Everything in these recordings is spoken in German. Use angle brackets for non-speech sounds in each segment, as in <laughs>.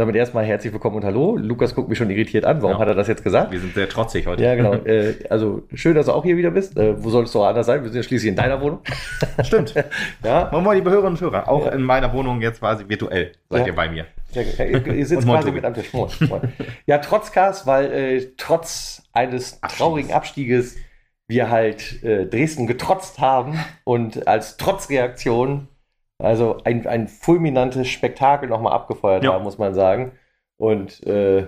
Damit erstmal herzlich willkommen und hallo. Lukas guckt mich schon irritiert an. Warum Ja. hat er das jetzt gesagt? Wir sind sehr trotzig heute. Ja, genau. <laughs> äh, also schön, dass du auch hier wieder bist. Äh, wo solltest du auch anders sein? Wir sind ja schließlich in deiner Wohnung. <laughs> Stimmt. <laughs> Ja, Moin Moin, liebe Hörerinnen und Hörer. Auch Ja. in meiner Wohnung jetzt quasi virtuell seid ihr bei mir. Ja, ihr, sitzt quasi mit am Tisch. Ja, Trotzcast, weil äh, trotz eines Abstiegs. traurigen Abstieges wir halt äh, Dresden getrotzt haben und als Trotzreaktion also ein, ein fulminantes Spektakel nochmal abgefeuert Ja. haben, muss man sagen. Und äh,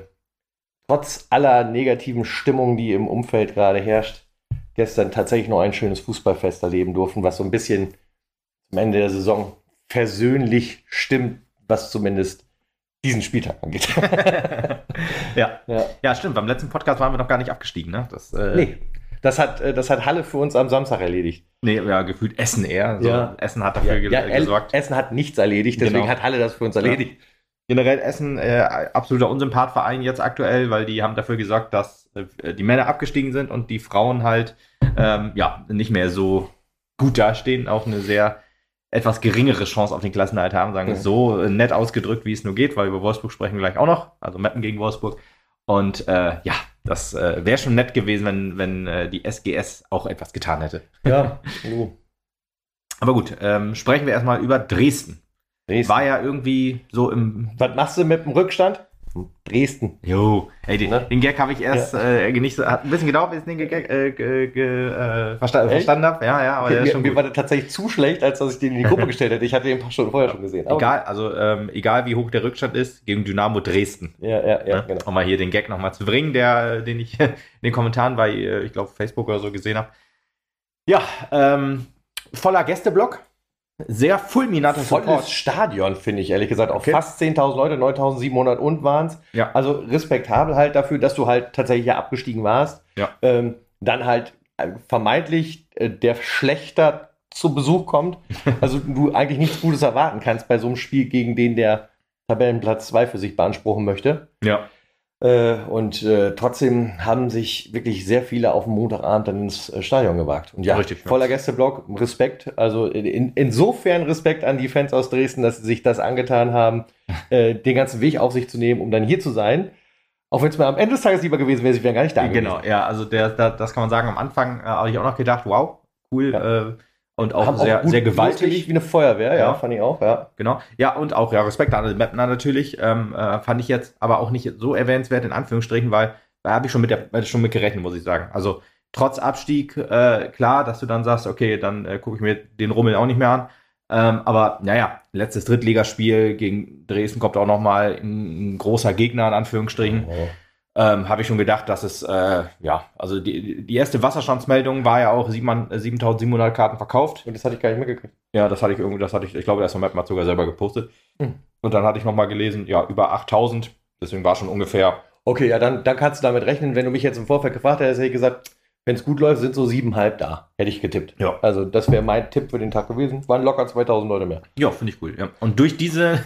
trotz aller negativen Stimmung, die im Umfeld gerade herrscht, gestern tatsächlich noch ein schönes Fußballfest erleben durften, was so ein bisschen am Ende der Saison versöhnlich stimmt, was zumindest diesen Spieltag angeht. <laughs> ja. ja. ja, stimmt. Beim letzten Podcast waren wir noch gar nicht abgestiegen. Ne? Das, äh, Nee, das hat, äh, das hat Halle für uns am Samstag erledigt. nee, ja, gefühlt Essen eher. So, Ja. Essen hat dafür ge Ja, El- gesorgt. Essen hat nichts erledigt, deswegen Genau. hat Halle das für uns erledigt. Generell Essen, äh, absoluter Unsympathverein jetzt aktuell, weil die haben dafür gesorgt, dass äh, die Männer abgestiegen sind und die Frauen halt ähm, ja nicht mehr so gut dastehen, auch eine sehr etwas geringere Chance auf den Klassenerhalt haben, sagen wir Ja. so äh, nett ausgedrückt, wie es nur geht, weil über Wolfsburg sprechen wir gleich auch noch, also Meppen gegen Wolfsburg. Und äh, ja, das äh, wäre schon nett gewesen, wenn, wenn äh, die SGS auch etwas getan hätte. Ja, du. <laughs> Aber gut, ähm, sprechen wir erstmal über Dresden. Dresden. War ja irgendwie so im Was machst du mit dem Rückstand? Dresden. Jo, ey, den, Ne? den Gag habe ich erst äh, nicht so, hat ein bisschen gedauert, bis ich den Gag äh, äh, versta Echt? verstanden habe. Ja, ja, aber der ist mir schon mir gut. war der tatsächlich zu schlecht, als dass ich den in die Gruppe <laughs> gestellt hätte. Ich hatte den ein paar Stunden vorher schon gesehen. Aber- Egal, also ähm, egal wie hoch der Rückstand ist, gegen Dynamo Dresden. Ja, ja, ja, ne? genau. Um mal hier den Gag nochmal zu bringen, der, den ich <laughs> in den Kommentaren bei, äh, ich glaube, Facebook oder so gesehen habe. Ja, ähm, voller Gästeblock. Sehr fulminanter Volles Stadion, finde ich, ehrlich gesagt. Auch Okay. fast 10.000 Leute, 9.700 und waren es. Ja. Also respektabel halt dafür, dass du halt tatsächlich ja abgestiegen warst. Ja. Ähm, dann halt äh, vermeintlich äh, der Schlechter zu Besuch kommt. <laughs> Also du eigentlich nichts Gutes erwarten kannst bei so einem Spiel gegen den, der Tabellenplatz 2 für sich beanspruchen möchte. Ja, und äh, trotzdem haben sich wirklich sehr viele auf dem Montagabend dann ins äh, Stadion gewagt. Und ja, Richtig, ja. voller Gästeblock, Respekt. Also in, in, insofern Respekt an die Fans aus Dresden, dass sie sich das angetan haben, äh, den ganzen Weg auf sich zu nehmen, um dann hier zu sein. Auch wenn es mir am Ende des Tages lieber gewesen wäre, sie wären gar nicht da genau. gewesen. Ja, also der, der, das kann man sagen. Am Anfang äh, habe ich auch noch gedacht, wow, cool. Äh, und auch sehr, gut sehr gewaltig. wie eine Feuerwehr, ja, Ja. fand ich auch, ja. Genau. Ja, und auch ja, Respekt an die Mapner natürlich. Ähm, äh, fand ich jetzt aber auch nicht so erwähnenswert in Anführungsstrichen, weil da habe ich schon mit der schon mit gerechnet, muss ich sagen. Also trotz Abstieg, äh, klar, dass du dann sagst, okay, dann äh, gucke ich mir den Rummel auch nicht mehr an. Ähm, aber naja, letztes Drittligaspiel gegen Dresden kommt auch noch mal ein, ein großer Gegner in Anführungsstrichen. Ähm, habe ich schon gedacht, dass es, äh, ja, also die, die erste Wasserstandsmeldung war ja auch 7 äh, 7700 Karten verkauft. Und das hatte ich gar nicht mitgekriegt. Ja, das hatte ich irgendwie, das hatte ich, ich glaube, das hat Map sogar selber gepostet. Hm. Und dann hatte ich nochmal gelesen, ja, über 8000. Deswegen war schon ungefähr, Okay, ja, dann, dann kannst du damit rechnen. Wenn du mich jetzt im Vorfeld gefragt hättest, hätte ich gesagt, wenn es gut läuft, sind so siebenhalb da. Hätte ich getippt. Ja. Also, das wäre mein Tipp für den Tag gewesen. Waren locker 2000 Leute mehr. ja, finde ich cool. Ja. Und durch diese,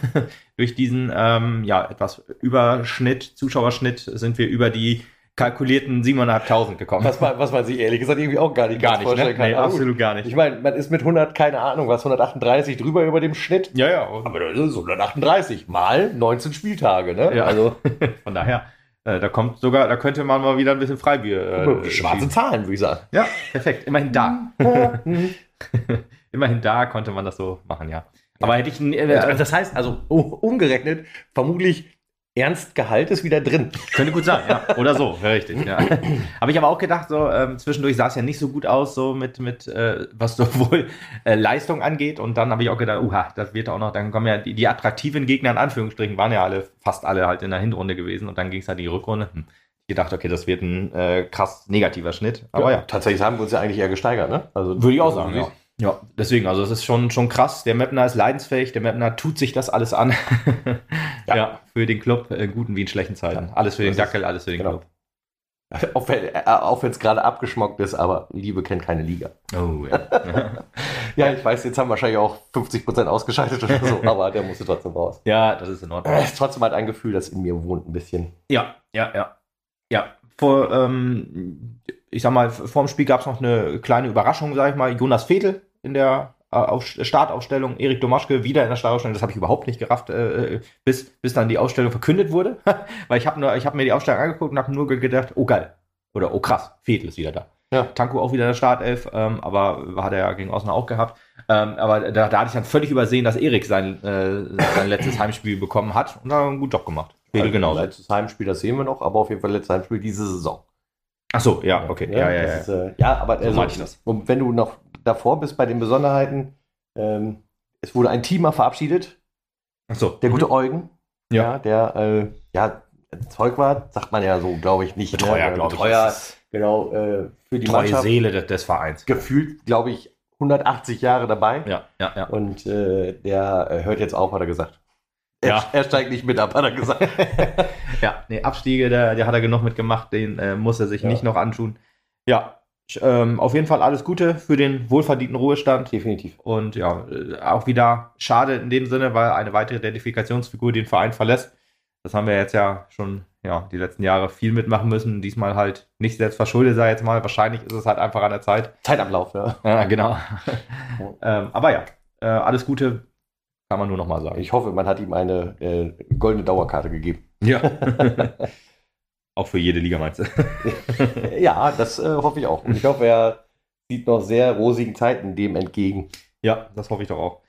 durch diesen, ähm, ja, etwas Überschnitt, Zuschauerschnitt, sind wir über die kalkulierten 7.500 gekommen. Was man, was man sich ehrlich gesagt irgendwie auch gar nicht gar nicht, ne? vorstellen kann. Nee, absolut gar nicht. Ich meine, man ist mit 100, keine Ahnung, was, 138 drüber über dem Schnitt. Ja, ja. Aber das ist 138 mal 19 Spieltage, ne? Ja. Also, <laughs> von daher, äh, da kommt sogar, da könnte man mal wieder ein bisschen Freibier. Äh, schwarze schieben. Zahlen, würde ich sagen. Ja, perfekt. Immerhin da. <laughs> <laughs> Immerhin da konnte man das so machen, ja. Aber hätte ich, äh, Also das heißt, also umgerechnet, vermutlich Ernstgehalt ist wieder drin. Könnte gut sein, ja. Oder so, wäre richtig. Ja. <laughs> Habe ich aber auch gedacht, so ähm, zwischendurch sah es ja nicht so gut aus, so mit, mit äh, was sowohl <laughs> äh, Leistung angeht. Und dann habe ich auch gedacht, uha, das wird auch noch, dann kommen ja die, die attraktiven Gegner in Anführungsstrichen, waren ja alle, fast alle halt in der Hinrunde gewesen. Und dann ging es halt in die Rückrunde. Hm. Ich gedacht, okay, das wird ein äh, krass negativer Schnitt. Aber ja, Tatsächlich haben wir uns ja eigentlich eher gesteigert, ne? Also, würde ich auch sagen, ja. Ja, deswegen, also es ist schon, schon krass. Der Mapner ist leidensfähig, der Mapner tut sich das alles an. ja. <laughs> Ja. für den Club, in guten wie in schlechten Zeiten. Ja. Alles für den Das Dackel, alles für den genau. Club. <laughs> Auch wenn äh, es gerade abgeschmockt ist, aber Liebe kennt keine Liga. Oh, ja. <laughs> Ja, ich weiß, jetzt haben wahrscheinlich auch 50% ausgeschaltet oder so, aber der musste trotzdem raus. ja, das ist in Ordnung. Es ist trotzdem halt ein Gefühl, das in mir wohnt ein bisschen. Ja, ja, ja. Ja, vor, ähm, ich sag mal, vor dem Spiel gab es noch eine kleine Überraschung, sag ich mal. Jonas Vedel in der äh, auf Startaufstellung, Erik Domaschke wieder in der Startaufstellung, das habe ich überhaupt nicht gerafft, äh, bis, bis dann die Ausstellung verkündet wurde. <laughs> Weil ich habe hab mir die Ausstellung angeguckt und habe nur gedacht, oh geil. Oder oh krass, Fedel ist wieder da. Ja. Tanko auch wieder in der Startelf, ähm, aber hat er ja gegen Osnabrück auch gehabt. Ähm, aber da, da hatte ich dann völlig übersehen, dass Erik sein, äh, sein letztes <coughs> Heimspiel bekommen hat und hat einen guten Job gemacht. Fedel also, genauso. Letztes Heimspiel, das sehen wir noch, aber auf jeden Fall letztes Heimspiel diese Saison. Ach so, ja, okay. Ja, ja, ja. ja, Ist, äh, ja aber so also, ich das. Und wenn du noch davor bist bei den Besonderheiten, ähm, es wurde ein Teamer verabschiedet. Ach so. Der gute mhm. Eugen. Ja. ja der, äh, ja, Zeug war, sagt man ja so, glaube ich, nicht. Betreuer, ne? glaube ich. Betreuer, genau, äh, für die Treue Mannschaft. Seele des, des, Vereins. Gefühlt, glaube ich, 180 Jahre dabei. Ja, ja, ja. Und äh, der äh, hört jetzt auf, hat er gesagt. Er, ja. er steigt nicht mit ab, hat er gesagt. <laughs> ja, nee, Abstiege, der, der hat er genug mitgemacht, den äh, muss er sich ja. nicht noch antun. Ja, ähm, auf jeden Fall alles Gute für den wohlverdienten Ruhestand. Definitiv. Und ja, äh, auch wieder schade in dem Sinne, weil eine weitere Identifikationsfigur den Verein verlässt. Das haben wir jetzt ja schon ja, die letzten Jahre viel mitmachen müssen. Diesmal halt nicht selbst verschuldet, sei jetzt mal. Wahrscheinlich ist es halt einfach an der Zeit. Zeitablauf, ja. Ja, genau. <laughs> ähm, aber ja, äh, alles Gute kann man nur noch mal sagen. Ich hoffe, man hat ihm eine äh, goldene Dauerkarte gegeben. Ja. <laughs> <laughs> auch für jede Liga meinst du? <laughs> ja, das äh, hoffe ich auch. Und ich hoffe, er sieht noch sehr rosigen Zeiten dem entgegen. Ja, das hoffe ich doch auch.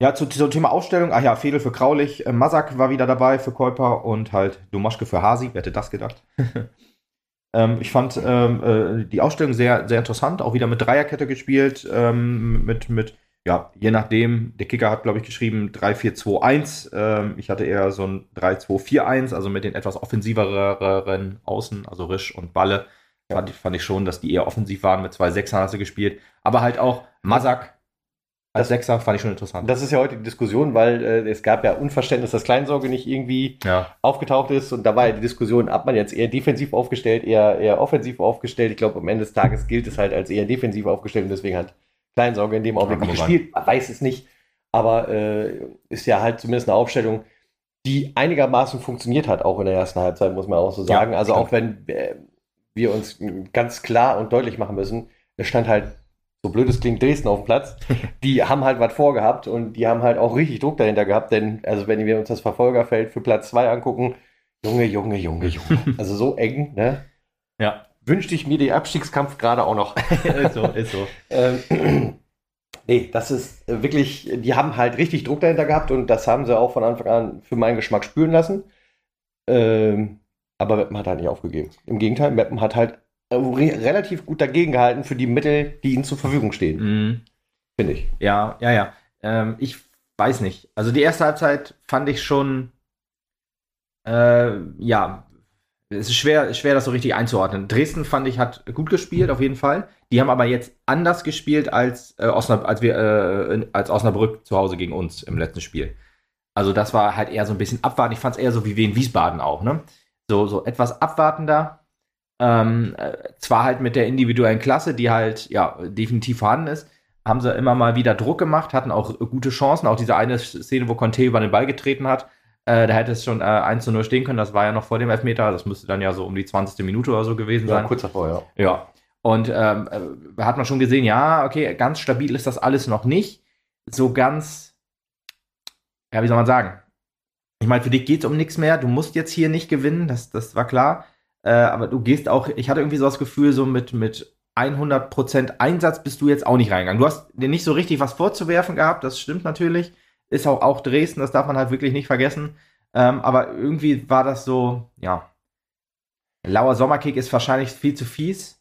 Ja, zu, zum Thema Ausstellung. Ach ja, Fedel für Kraulich. Äh, Masak war wieder dabei für Käuper und halt Domaschke für Hasi. Wer hätte das gedacht? <laughs> ähm, ich fand ähm, äh, die Ausstellung sehr, sehr interessant. Auch wieder mit Dreierkette gespielt. Ähm, mit, mit ja, je nachdem, der Kicker hat, glaube ich, geschrieben 3-4-2-1. Ähm, ich hatte eher so ein 3-2-4-1, also mit den etwas offensiveren Außen, also Risch und Balle. Ja. Fand, fand, ich schon, dass die eher offensiv waren. Mit zwei Sechsern hast du gespielt. Aber halt auch Masak als Sechser fand ich schon interessant. Das ist ja heute die Diskussion, weil äh, es gab ja Unverständnis, dass Kleinsorge nicht irgendwie ja. aufgetaucht ist. Und da war ja die Diskussion, ob man jetzt eher defensiv aufgestellt, eher, eher offensiv aufgestellt. Ich glaube, am Ende des Tages gilt es halt als eher defensiv aufgestellt und deswegen hat Kleinsorge in dem Augenblick ja, gespielt. Man weiß es nicht, aber äh, ist ja halt zumindest eine Aufstellung, die einigermaßen funktioniert hat, auch in der ersten Halbzeit, muss man auch so sagen. Ja, also stimmt. auch wenn äh, wir uns ganz klar und deutlich machen müssen, es stand halt, so blöd es klingt, Dresden auf dem Platz. <laughs> die haben halt was vorgehabt und die haben halt auch richtig Druck dahinter gehabt, denn also wenn wir uns das Verfolgerfeld für Platz 2 angucken, Junge, Junge, Junge, Junge. <laughs> Also so eng, ne? Ja wünschte ich mir den Abstiegskampf gerade auch noch. <laughs> ist so, ist so. ähm, <clears throat> nee, das ist wirklich, die haben halt richtig Druck dahinter gehabt und das haben sie auch von Anfang an für meinen Geschmack spüren lassen. Ähm, aber Meppen hat halt nicht aufgegeben. Im Gegenteil, Meppen hat halt re relativ gut dagegen gehalten für die Mittel, die ihnen zur Verfügung stehen. Mhm. Finde ich. Ja, ja, ja. Ähm, ich weiß nicht. Also die erste Halbzeit fand ich schon, äh, ja, es ist schwer, schwer, das so richtig einzuordnen. Dresden fand ich hat gut gespielt, auf jeden Fall. Die haben aber jetzt anders gespielt als, äh, Osnab als wir äh, als Osnabrück zu Hause gegen uns im letzten Spiel. Also das war halt eher so ein bisschen abwarten. Ich fand es eher so wie in Wiesbaden auch, ne? So, so etwas abwartender. Ähm, äh, zwar halt mit der individuellen Klasse, die halt ja definitiv vorhanden ist, haben sie immer mal wieder Druck gemacht, hatten auch gute Chancen. Auch diese eine Szene, wo Conte über den Ball getreten hat, äh, da hätte es schon äh, 1 zu 0 stehen können. Das war ja noch vor dem Elfmeter. Das müsste dann ja so um die 20. Minute oder so gewesen ja, sein. kurz davor, ja. Ja. Und ähm, äh, hat man schon gesehen, ja, okay, ganz stabil ist das alles noch nicht. So ganz, ja, wie soll man sagen? Ich meine, für dich geht es um nichts mehr. Du musst jetzt hier nicht gewinnen, das, das war klar. Äh, aber du gehst auch, ich hatte irgendwie so das Gefühl, so mit, mit 100% Einsatz bist du jetzt auch nicht reingegangen. Du hast dir nicht so richtig was vorzuwerfen gehabt, das stimmt natürlich ist auch, auch Dresden, das darf man halt wirklich nicht vergessen. Ähm, aber irgendwie war das so, ja. Lauer Sommerkick ist wahrscheinlich viel zu fies.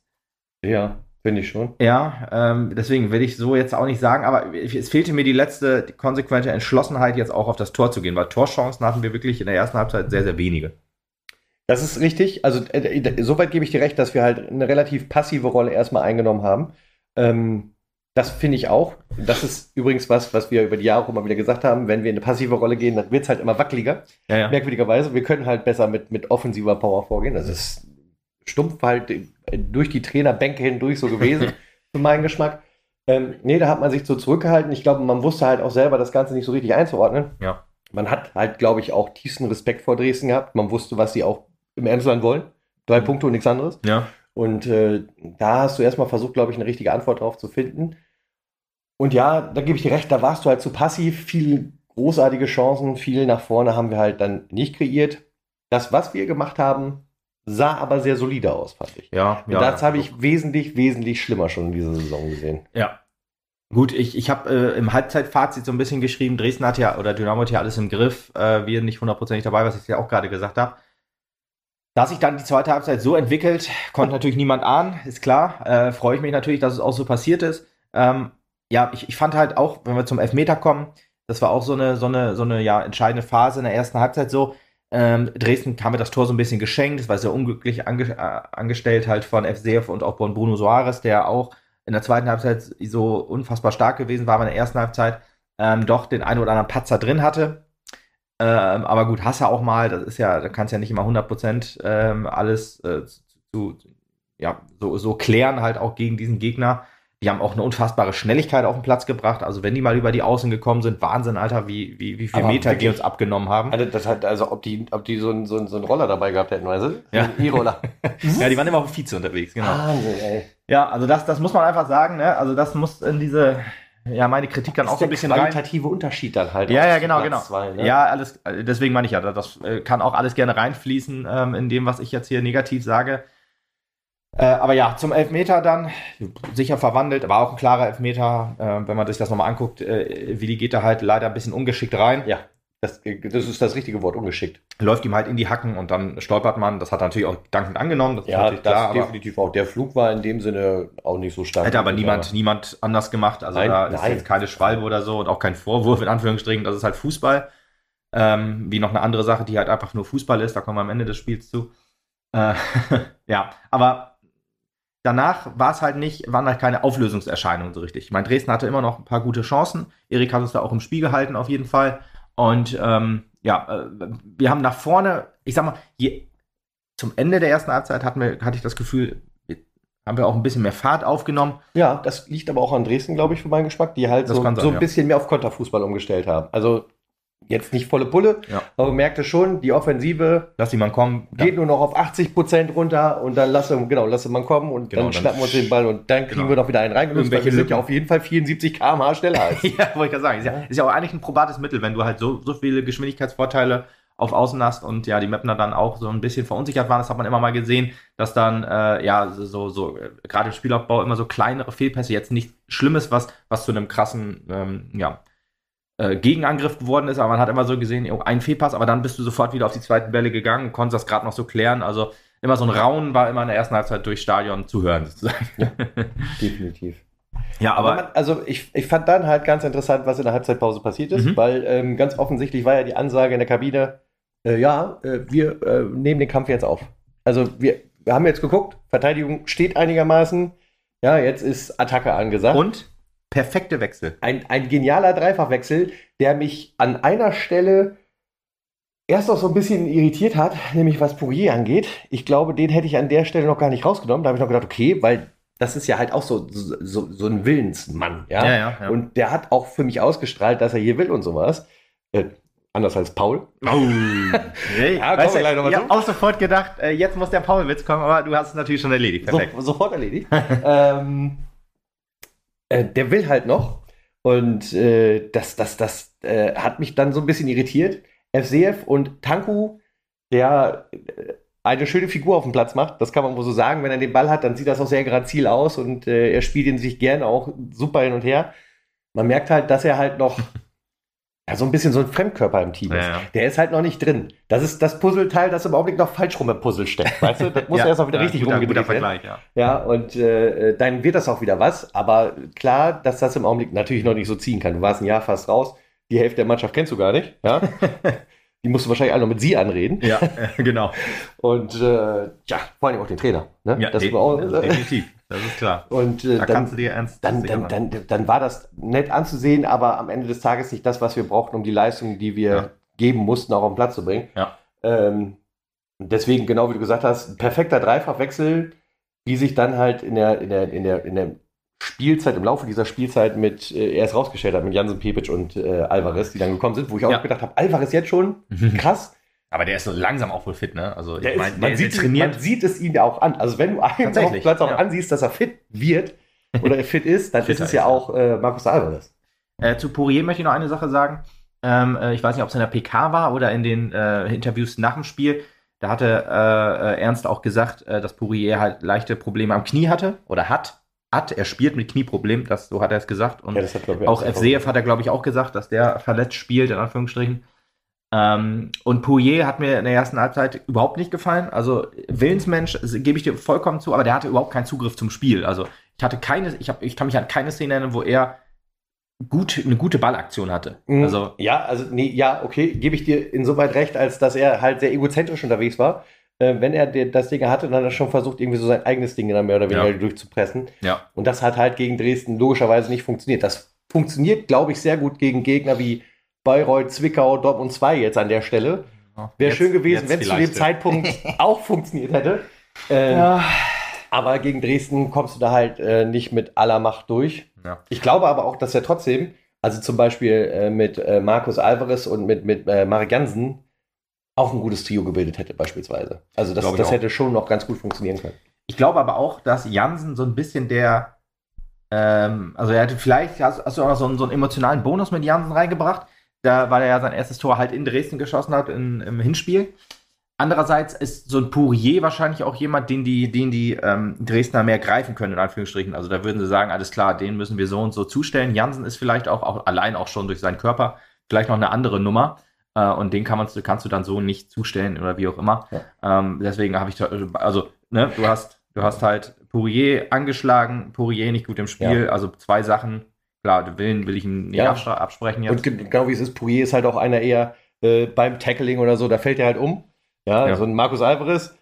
Ja, finde ich schon. Ja, ähm, deswegen will ich so jetzt auch nicht sagen, aber es fehlte mir die letzte die konsequente Entschlossenheit, jetzt auch auf das Tor zu gehen, weil Torchancen hatten wir wirklich in der ersten Halbzeit sehr, sehr wenige. Das ist richtig. Also, äh, äh soweit gebe ich dir recht, dass wir halt eine relativ passive Rolle erstmal eingenommen haben. Ähm, das finde ich auch. Das ist übrigens was, was wir über die Jahre auch immer wieder gesagt haben. Wenn wir in eine passive Rolle gehen, dann wird es halt immer wackeliger. Ja, ja. Merkwürdigerweise. Wir können halt besser mit, mit offensiver Power vorgehen. Das ist stumpf halt durch die Trainerbänke hindurch so gewesen, <laughs> für meinen Geschmack. Ähm, nee, da hat man sich so zurückgehalten. Ich glaube, man wusste halt auch selber das Ganze nicht so richtig einzuordnen. Ja. Man hat halt, glaube ich, auch tiefsten Respekt vor Dresden gehabt. Man wusste, was sie auch im Emsland wollen. Drei mhm. Punkte und nichts anderes. Ja. Und äh, da hast du erstmal versucht, glaube ich, eine richtige Antwort drauf zu finden. Und ja, da gebe ich dir recht, da warst du halt zu passiv. Viele großartige Chancen, viel nach vorne haben wir halt dann nicht kreiert. Das, was wir gemacht haben, sah aber sehr solide aus, fand ich. Ja, Und das habe ich wesentlich, wesentlich schlimmer schon in dieser Saison gesehen. Ja. Gut, ich, ich habe äh, im Halbzeitfazit so ein bisschen geschrieben, Dresden hat ja, oder Dynamo hat ja alles im Griff, äh, wir nicht hundertprozentig dabei, was ich ja auch gerade gesagt habe. Dass sich dann die zweite Halbzeit so entwickelt, konnte natürlich niemand ahnen, ist klar. Äh, Freue ich mich natürlich, dass es auch so passiert ist. Ähm, ja, ich, ich fand halt auch, wenn wir zum Elfmeter kommen, das war auch so eine, so eine, so eine ja, entscheidende Phase in der ersten Halbzeit so. Ähm, Dresden kam mir das Tor so ein bisschen geschenkt, das war sehr unglücklich ange äh, angestellt halt von FCF und auch von Bruno Soares, der auch in der zweiten Halbzeit so unfassbar stark gewesen war, aber in der ersten Halbzeit ähm, doch den einen oder anderen Patzer drin hatte. Ähm, aber gut, hasse auch mal, das ist ja, da kannst ja nicht immer 100% ähm, alles äh, zu, ja, so, so klären halt auch gegen diesen Gegner. Die haben auch eine unfassbare Schnelligkeit auf den Platz gebracht. Also wenn die mal über die Außen gekommen sind, Wahnsinn, Alter, wie, wie, wie viel Aber Meter die wirklich- uns abgenommen haben. Also, das hat, also ob die, ob die so einen so so einen Roller dabei gehabt hätten, weißt du? Ja. Ein E-Roller. <laughs> Ja, die waren immer auf Vize unterwegs, genau. Wahnsinn, ey. Ja, also das, das muss man einfach sagen, ne? Also das muss in diese, ja, meine Kritik dann auch so ein bisschen der rein. qualitative Unterschied dann halt. Ja, ja, genau, genau. Zwei, ne? Ja, alles, deswegen meine ich ja, das äh, kann auch alles gerne reinfließen ähm, in dem, was ich jetzt hier negativ sage. Äh, aber ja, zum Elfmeter dann, sicher verwandelt, war auch ein klarer Elfmeter, äh, wenn man sich das nochmal anguckt, äh, Willi geht da halt leider ein bisschen ungeschickt rein, Ja, das, das ist das richtige Wort, ungeschickt. läuft ihm halt in die Hacken und dann stolpert man, das hat er natürlich auch dankend angenommen, das Ja, das klar, aber definitiv auch. Der Flug war in dem Sinne auch nicht so stark. hätte aber niemand, niemand anders gemacht, also Nein, da ist nein. jetzt keine Schwalbe oder so und auch kein Vorwurf in Anführungsstrichen, das ist halt Fußball. Ähm, wie noch eine andere Sache, die halt einfach nur Fußball ist, da kommen wir am Ende des Spiels zu. Äh, <laughs> ja, aber danach war es halt nicht, waren halt keine Auflösungserscheinungen so richtig. Ich meine, Dresden hatte immer noch ein paar gute Chancen. Erik hat uns da auch im Spiel gehalten, auf jeden Fall. Und ähm, ja, äh, wir haben nach vorne, ich sag mal, je, zum Ende der ersten Halbzeit hatten wir, hatte ich das Gefühl, haben wir auch ein bisschen mehr Fahrt aufgenommen. Ja, das liegt aber auch an Dresden, glaube ich, für meinen Geschmack, die halt Das so, sein, so ein ja. bisschen mehr auf Konterfußball umgestellt haben. Also jetzt nicht volle Pulle, Ja. aber man merkte schon, die Offensive Lass die mal kommen. geht nur noch auf 80 Prozent runter und dann lasse, genau, lasse man kommen und Genau, dann dann schnappen wir uns den Ball und dann kriegen genau. wir noch wieder einen reingelöst, weil Irgendwelche wir sind ja auf jeden Fall 74 km/h schneller als. <laughs> ja, wollte ich gerade sagen. Ist ja, ist ja auch eigentlich ein probates Mittel, wenn du halt so, so viele Geschwindigkeitsvorteile auf Außen hast und ja, die Mapner dann auch so ein bisschen verunsichert waren. Das hat man immer mal gesehen, dass dann, äh, ja, so, so, äh, gerade im Spielaufbau immer so kleinere Fehlpässe, jetzt nicht Schlimmes, was, was zu einem krassen, ähm, ja, äh, Gegenangriff geworden ist, aber man hat immer so gesehen, ein Fehlpass, aber dann bist du sofort wieder auf die zweiten Bälle gegangen, konntest das gerade noch so klären. Also immer so ein Raunen war immer in der ersten Halbzeit durchs Stadion zu hören, sozusagen. <laughs> Definitiv. Ja, Aber man, also ich, ich fand dann halt ganz interessant, was in der Halbzeitpause passiert ist, Mhm. weil ähm, ganz offensichtlich war ja die Ansage in der Kabine, äh, ja, äh, wir äh, nehmen den Kampf jetzt auf. Also wir, wir haben jetzt geguckt, Verteidigung steht einigermaßen, ja, jetzt ist Attacke angesagt. und perfekte Wechsel. ein, ein genialer Dreifachwechsel, der mich an einer Stelle erst noch so ein bisschen irritiert hat, nämlich was Pourier angeht. Ich glaube, den hätte ich an der Stelle noch gar nicht rausgenommen. Da habe ich noch gedacht, okay, weil das ist ja halt auch so, so, so ein Willensmann, ja? ja, ja. Und der hat auch für mich ausgestrahlt, dass er hier will und sowas. Äh, anders als Paul. Oh. <laughs> Hey, Ja, weißt gleich mal ich habe auch sofort gedacht, äh, jetzt muss der Paulwitz kommen, aber du hast es natürlich schon erledigt. Perfekt. So, sofort erledigt. <laughs> ähm, äh, der will halt noch. Und äh, das, das, das äh, hat mich dann so ein bisschen irritiert. FCF und Tanku, der äh, eine schöne Figur auf dem Platz macht, das kann man wohl so sagen. Wenn er den Ball hat, dann sieht das auch sehr grazil aus und äh, er spielt ihn sich gerne auch super hin und her. Man merkt halt, dass er halt noch ja, so ein bisschen so ein Fremdkörper im Team Ja, ist. ja. Der ist halt noch nicht drin. Das ist das Puzzleteil, das im Augenblick noch falsch rum im Puzzle steckt. Weißt du? Das <laughs> muss Ja, erst noch wieder richtig guter, rumgedreht guter werden. Ja. Ja, und äh, dann wird das auch wieder was. Aber klar, dass das im Augenblick natürlich noch nicht so ziehen kann. Du warst ein Jahr fast raus. Die Hälfte der Mannschaft kennst du gar nicht. Ja? <laughs> Die musst du wahrscheinlich alle noch mit sie anreden. Ja, äh, <laughs> genau. Und äh, ja, vor allem auch den Trainer. Ne? Ja, das de- auch, also definitiv. Das ist klar. und äh, Da dann, kannst du dir ernst dann, dann, dann, dann war das nett anzusehen, aber am Ende des Tages nicht das, was wir brauchten, um die Leistung, die wir Ja. geben mussten, auch auf den Platz zu bringen. Ja. Ähm, deswegen, genau wie du gesagt hast, perfekter Dreifachwechsel, wie sich dann halt in der, in der, in der, in der Spielzeit, im Laufe dieser Spielzeit mit, äh, erst rausgestellt hat, mit Jansen Pepic und äh, Alvarez, die dann gekommen sind, wo ich auch Ja. gedacht habe, Alvarez jetzt schon, <laughs> krass. Aber der ist so langsam auch wohl fit, ne? Also, Der ich ist, meine, man, sieht, man sieht es ihm ja auch an. Also wenn du einen auf Platz auch ja. ansiehst, dass er fit wird, oder fit ist, dann ist es ja auch äh, Markus Alvarez. Äh, zu Poirier möchte ich noch eine Sache sagen. Ähm, äh, ich weiß nicht, ob es in der PK war oder in den äh, Interviews nach dem Spiel. Da hatte äh, Ernst auch gesagt, äh, dass Poirier halt leichte Probleme am Knie hatte oder hat. Hat, er spielt mit Knieproblemen, das, so hat er es gesagt. Und Ja, das hat, ich, auch FCF hat er, glaube ich, auch gesagt, dass der verletzt spielt, in Anführungsstrichen. Ähm, und Poirier hat mir in der ersten Halbzeit überhaupt nicht gefallen. Also Willensmensch, gebe ich dir vollkommen zu, aber der hatte überhaupt keinen Zugriff zum Spiel. Also ich hatte keine, ich, hab, ich kann mich an keine Szene erinnern, wo er gut, eine gute Ballaktion hatte. Mhm. Also ja, also nee, ja, okay, gebe ich dir insoweit recht, als dass er halt sehr egozentrisch unterwegs war. Äh, wenn er das Ding hatte, dann hat er schon versucht, irgendwie so sein eigenes Ding dann mehr oder weniger Ja. durchzupressen. ja, Und das hat halt gegen Dresden logischerweise nicht funktioniert. Das funktioniert, glaube ich, sehr gut gegen Gegner wie Bayreuth, Zwickau, Dortmund 2 jetzt an der Stelle. Wäre schön gewesen, wenn es zu dem. Zeitpunkt <laughs> auch funktioniert hätte. Ähm, Ja. Aber gegen Dresden kommst du da halt äh, nicht mit aller Macht durch. Ja. Ich glaube aber auch, dass er trotzdem, also zum Beispiel äh, mit äh, Markus Alvarez und mit, mit äh, Marek Jansen, auch ein gutes Trio gebildet hätte, beispielsweise. Also das, das hätte schon noch ganz gut funktionieren können. Ich glaube aber auch, dass Jansen so ein bisschen der, ähm, also er hatte vielleicht, hast, hast du auch noch so einen, so einen emotionalen Bonus mit Jansen reingebracht, da, weil er ja sein erstes Tor halt in Dresden geschossen hat in, im Hinspiel. Andererseits ist so ein Pourier wahrscheinlich auch jemand, den die, den die ähm, Dresdner mehr greifen können, in Anführungsstrichen. Also da würden sie sagen, alles klar, den müssen wir so und so zustellen. Jansen ist vielleicht auch, auch allein auch schon durch seinen Körper vielleicht noch eine andere Nummer. Äh, und den kann man, kannst du dann so nicht zustellen oder wie auch immer. Ähm, deswegen habe ich, also, ne, du hast, du hast halt Pourier angeschlagen, Pourier nicht gut im Spiel, also zwei Sachen. Klar, den Willen will ich ihm nicht Ja. absprechen Und jetzt. ge- genau wie es ist, Poirier ist halt auch einer eher äh, beim Tackling oder so, da fällt er halt um. Ja, Ja. so ein Markus Alvarez,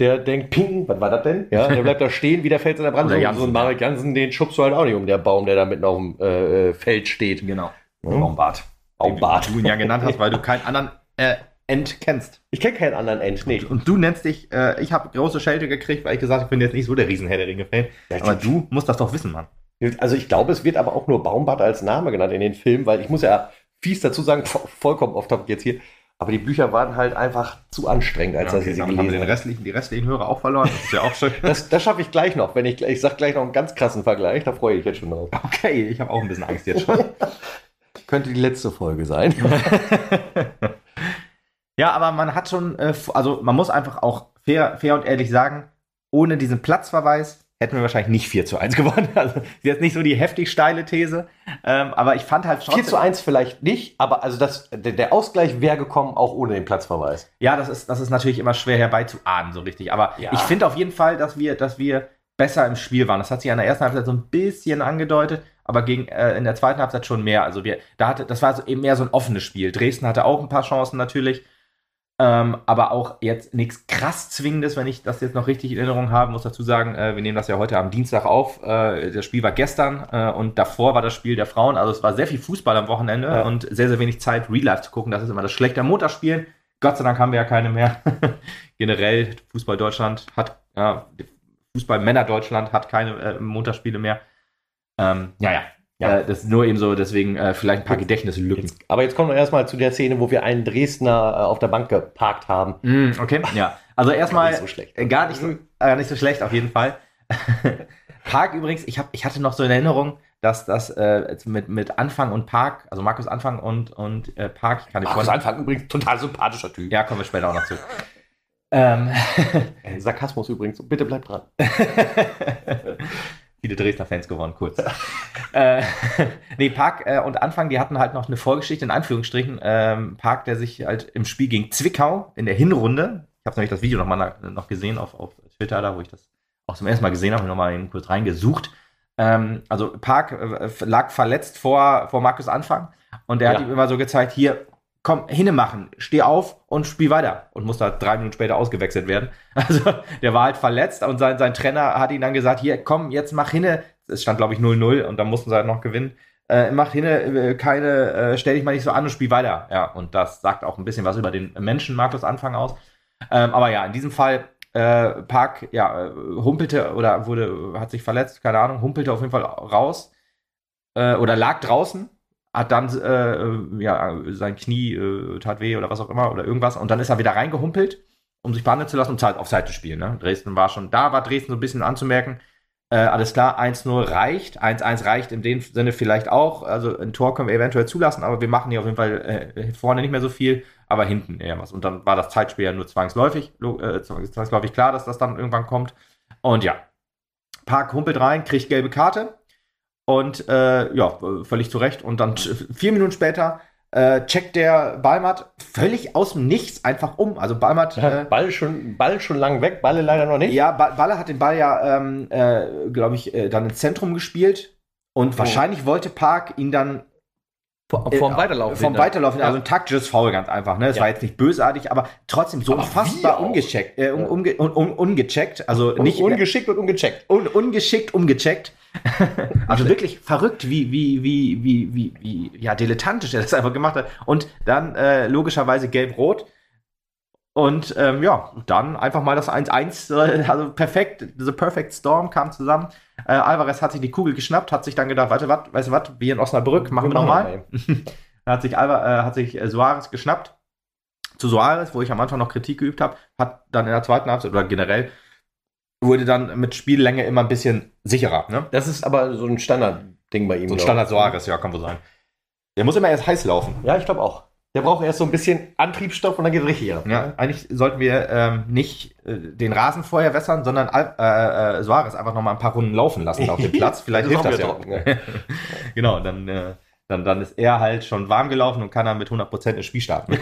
der denkt, ping, was war das denn? Ja, <laughs> der bleibt da stehen, wieder fällt in der Brand. Oder So, ein Marek Jansen, den schubst du halt auch nicht um, der Baum, der da mitten auf dem äh, äh, Feld steht. Genau. Hm? Baumbart. Baumbart. Den du ihn ja genannt hast, weil du <laughs> keinen anderen äh, End kennst. Ich kenne keinen anderen End, nee. Und du nennst dich, äh, ich habe große Schelte gekriegt, weil ich gesagt habe, ich bin jetzt nicht so der Riesenherr der Ringe-Fan. Aber du musst das doch wissen, Mann. Also ich glaube, es wird aber auch nur Baumbart als Name genannt in den Filmen, weil ich muss ja fies dazu sagen, vo- vollkommen oft topic jetzt hier, aber die Bücher waren halt einfach zu anstrengend, als dass ich sie dann haben wir gelesen den habe. restlichen, die restlichen Hörer auch verloren. Das ist ja auch schön. <laughs> Das, das schaffe ich gleich noch, wenn ich, ich sag gleich noch einen ganz krassen Vergleich, da freue ich mich jetzt schon drauf. Okay, ich habe auch ein bisschen Angst jetzt schon. <laughs> Könnte die letzte Folge sein. <laughs> Ja, aber man hat schon, äh, also man muss einfach auch fair, fair und ehrlich sagen, ohne diesen Platzverweis hätten wir wahrscheinlich nicht 4 zu 1 <laughs> gewonnen. Also ist jetzt nicht so die heftig steile These, ähm, aber ich fand halt 4 zu 1 vielleicht nicht, aber also das, der, der Ausgleich wäre gekommen, auch ohne den Platzverweis. Ja, das ist, das ist natürlich immer schwer herbeizuahnen, so richtig. Aber Ja. ich finde auf jeden Fall, dass wir, dass wir besser im Spiel waren. Das hat sich in der ersten Halbzeit so ein bisschen angedeutet, aber gegen, äh, in der zweiten Halbzeit schon mehr. Also wir, da hatte, das war so eben mehr so ein offenes Spiel. Dresden hatte auch ein paar Chancen natürlich. Ähm, aber auch jetzt nichts krass Zwingendes, wenn ich das jetzt noch richtig in Erinnerung habe, muss dazu sagen, äh, wir nehmen das ja heute am Dienstag auf. Äh, das Spiel war gestern äh, und davor war das Spiel der Frauen. Also es war sehr viel Fußball am Wochenende Ja. und sehr, sehr wenig Zeit, Real Life zu gucken. Das ist immer das Schlechte am Montagsspielen. Gott sei Dank haben wir ja keine mehr. <laughs> Generell, Fußball Deutschland hat, ja, Fußball Männer Deutschland hat keine äh, Montagsspiele mehr. Ähm, ja, ja. Ja. Äh, das ist nur eben so, deswegen äh, vielleicht ein paar Gedächtnislücken. Jetzt, aber jetzt kommen wir erstmal zu der Szene, wo wir einen Dresdner äh, auf der Bank geparkt haben. Mm, okay, ja. Also erstmal Nicht so schlecht. äh, gar nicht so, äh, nicht so schlecht auf jeden Fall. <laughs> Park übrigens, ich, hab, ich hatte noch so in Erinnerung, dass das äh, mit, mit Anfang und Park, also Markus Anfang und, und äh, Park, ich kann nicht Markus Anfang übrigens total sympathischer Typ. Ja, kommen wir später auch noch zu. <laughs> Ähm, Äh, Sarkasmus übrigens, bitte bleib dran. <laughs> viele Dresdner Fans geworden, kurz. <laughs> äh, nee, Park äh, und Anfang, die hatten halt noch eine Vorgeschichte, in Anführungsstrichen. Ähm, Park, der sich halt im Spiel gegen Zwickau in der Hinrunde, ich habe nämlich das Video noch mal na- noch gesehen auf, auf Twitter, da wo ich das auch zum ersten Mal gesehen habe, noch mal eben kurz reingesucht. Ähm, also Park äh, lag verletzt vor, vor Markus Anfang und der hat Ja. ihm immer so gezeigt, hier, komm, hinmachen, steh auf und spiel weiter. Und musste halt drei Minuten später ausgewechselt werden. <laughs> Also der war halt verletzt und sein, sein Trainer hat ihm dann gesagt, hier, komm, jetzt mach hinne. Es stand, glaube ich, 0-0 und dann mussten sie halt noch gewinnen. Äh, mach hinne, äh, keine, äh, stell dich mal nicht so an und spiel weiter. Ja, und das sagt auch ein bisschen was über den Menschen Markus Anfang aus. Ähm, aber ja, in diesem Fall, äh, Park, ja, äh, humpelte oder wurde, hat sich verletzt, keine Ahnung, humpelte auf jeden Fall raus äh, oder lag draußen, hat dann äh, äh, ja, sein Knie äh, tat weh oder was auch immer oder irgendwas und dann ist er wieder reingehumpelt, um sich behandeln zu lassen und halt auf Seite spielen. Ne? Dresden war schon, da war Dresden so ein bisschen anzumerken, Äh, alles klar, 1-0 reicht. 1-1 reicht in dem Sinne vielleicht auch. Also ein Tor können wir eventuell zulassen, aber wir machen hier auf jeden Fall äh, vorne nicht mehr so viel, aber hinten eher was. Und dann war das Zeitspiel ja nur zwangsläufig, äh, zwangsläufig klar, dass das dann irgendwann kommt. Und ja, Park humpelt rein, kriegt gelbe Karte. Und äh, ja, völlig zu Recht. Und dann vier Minuten später äh, checkt der Ballmatt völlig aus dem Nichts einfach um. Also Ballmatt. Äh, Ball, schon, Ball schon lang weg, Balle leider noch nicht. Ja, Balle hat den Ball ja, ähm, äh, glaube ich, äh, dann ins Zentrum gespielt. Und oh. wahrscheinlich wollte Park ihn dann vom Weiterlaufen. Vom Weiterlaufen, also ein taktisches Foul ganz einfach. Ne? Es ja. war jetzt nicht bösartig, aber trotzdem so aber unfassbar ungecheckt, äh, un, un, un, ungecheckt. Also nicht ungeschickt und ungecheckt. Un, ungeschickt, ungecheckt. <laughs> also wirklich verrückt, wie, wie, wie, wie, wie, wie, ja, dilettantisch er das einfach gemacht hat. Und dann äh, logischerweise gelb-rot. Und ähm, ja, dann einfach mal das 1-1, äh, also perfekt, the perfect storm kam zusammen. Äh, Alvarez hat sich die Kugel geschnappt, hat sich dann gedacht, warte, was, weißt du was, wie in Osnabrück, machen wir nochmal. <laughs> <laughs> hat sich, Alva, äh, hat sich äh, Suarez geschnappt. Zu Suarez, wo ich am Anfang noch Kritik geübt habe, hat dann in der zweiten Halbzeit oder generell wurde dann mit Spiellänge immer ein bisschen sicherer. Ne? Das ist aber so ein Standardding bei ihm. So ein Standard Suarez, ja, kann wohl sein. Der muss immer erst heiß laufen. Ja, ich glaube auch. Der braucht erst so ein bisschen Antriebsstoff und dann geht es richtig ab. Ja, eigentlich sollten wir ähm, nicht äh, den Rasen vorher wässern, sondern äh, äh, Suarez einfach noch mal ein paar Runden laufen lassen auf dem <laughs> Platz. Vielleicht hilft das ja. <laughs> genau, dann äh, dann, dann ist er halt schon warm gelaufen und kann dann mit 100% ins Spiel starten.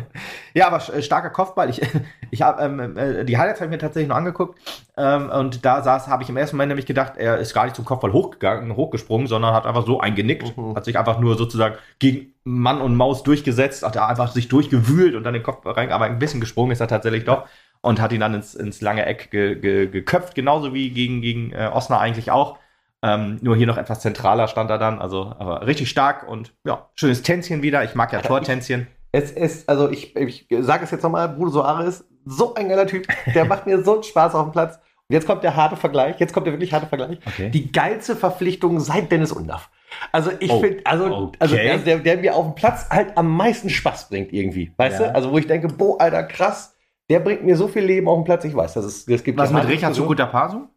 <laughs> ja, aber äh, starker Kopfball. Ich, <laughs> ich habe ähm, äh, die Highlights habe ich mir tatsächlich noch angeguckt ähm, und da saß, habe ich im ersten Moment nämlich gedacht, er ist gar nicht zum Kopfball hochgegangen, hochgesprungen, sondern hat einfach so eingenickt, mhm. hat sich einfach nur sozusagen gegen Mann und Maus durchgesetzt, hat er einfach sich durchgewühlt und dann den Kopfball rein, aber ein bisschen gesprungen ist er tatsächlich doch und hat ihn dann ins, ins lange Eck ge, ge, geköpft, genauso wie gegen, gegen äh, Osner eigentlich auch. Ähm, nur hier noch etwas zentraler stand er dann, also aber richtig stark und ja, schönes Tänzchen wieder. Ich mag ja Tortänzchen. Es ist, also ich, ich sage es jetzt nochmal, Bruder Soares ist so ein geiler Typ. Der macht mir so einen Spaß auf dem Platz. Und jetzt kommt der harte Vergleich, jetzt kommt der wirklich harte Vergleich. Okay. Die geilste Verpflichtung seit Dennis Undaff. Also ich oh, finde, also, okay. also der, der, mir auf dem Platz halt am meisten Spaß bringt irgendwie. Weißt ja. du? Also wo ich denke, boah, Alter, krass, der bringt mir so viel Leben auf dem Platz, ich weiß, das, ist, das gibt Was mit Richard Pasu?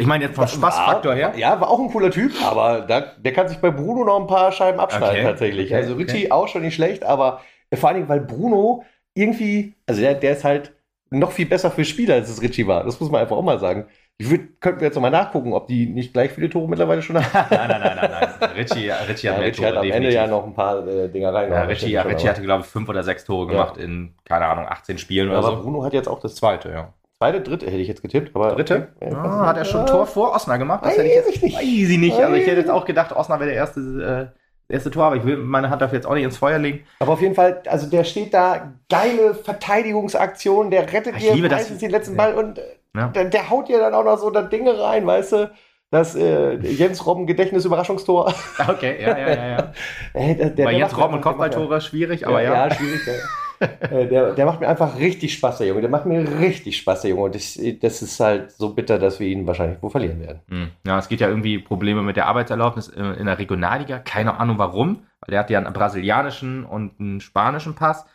Ich meine jetzt vom Spaßfaktor her. Ja, war auch ein cooler Typ, aber da, der kann sich bei Bruno noch ein paar Scheiben abschneiden okay. tatsächlich. Okay. Also Richie okay. auch schon nicht schlecht, aber vor allen Dingen, weil Bruno irgendwie, also der, der ist halt noch viel besser für Spieler, als es Richie war. Das muss man einfach auch mal sagen. Ich würd, könnten wir jetzt nochmal nachgucken, ob die nicht gleich viele Tore mittlerweile schon haben. <laughs> nein, nein, nein, nein, nein. Richie, <laughs> Richie hat, ja, Richie hat am definitiv. Ende ja noch ein paar äh, Dinger rein. Ja, Richie, ja, Richie hatte, glaube ich, fünf oder sechs Tore gemacht ja. in, keine Ahnung, 18 Spielen ja, oder aber so. Bruno hat jetzt auch das zweite, ja. Zweite, dritte hätte ich jetzt getippt. Aber dritte? Okay. Ja, hat er schon Tor vor Osnabrück gemacht? Das hätte ich jetzt nicht. Weiß ich nicht. Also ich hätte jetzt auch gedacht, Osnabrück wäre der erste, äh, erste Tor, aber ich will meine Hand dafür jetzt auch nicht ins Feuer legen. Aber auf jeden Fall, also der steht da, geile Verteidigungsaktion, der rettet dir meistens den letzten Ball und ja. der, der, haut dir dann auch noch so da Dinge rein, weißt du? Das äh, Jens Robben Gedächtnis-Überraschungstor. <laughs> Okay, ja, ja, ja. ja. <laughs> Äh, der, der, Bei Jens Robben und Kopfballtore schwierig, aber ja. Ja, schwierig, ja. <laughs> Äh, der, der macht mir einfach richtig Spaß, der Junge. Der macht mir richtig Spaß, der Junge. Und das, das ist halt so bitter, dass wir ihn wahrscheinlich wohl verlieren werden. Hm. Ja, es geht ja irgendwie Probleme mit der Arbeitserlaubnis in der Regionalliga. Keine Ahnung warum. Weil der hat ja einen brasilianischen und einen spanischen Pass.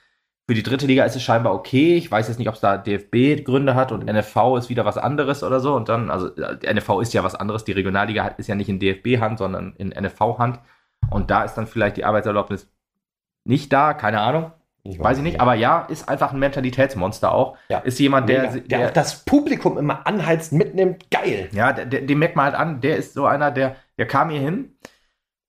Für die dritte Liga ist es scheinbar okay. Ich weiß jetzt nicht, ob es da DFB-Gründe hat und NFV ist wieder was anderes oder so. Und dann, also die NFV ist ja was anderes. Die Regionalliga ist ja nicht in DFB-Hand, sondern in NFV-Hand. Und da ist dann vielleicht die Arbeitserlaubnis nicht da, keine Ahnung. Ich weiß, ich nicht, aber ja, ist einfach ein Mentalitätsmonster auch. Ja. Ist jemand, der, der, der, auch das Publikum immer anheizt, mitnimmt, geil. Ja, den merkt man halt an, der ist so einer, der, der kam hier hin,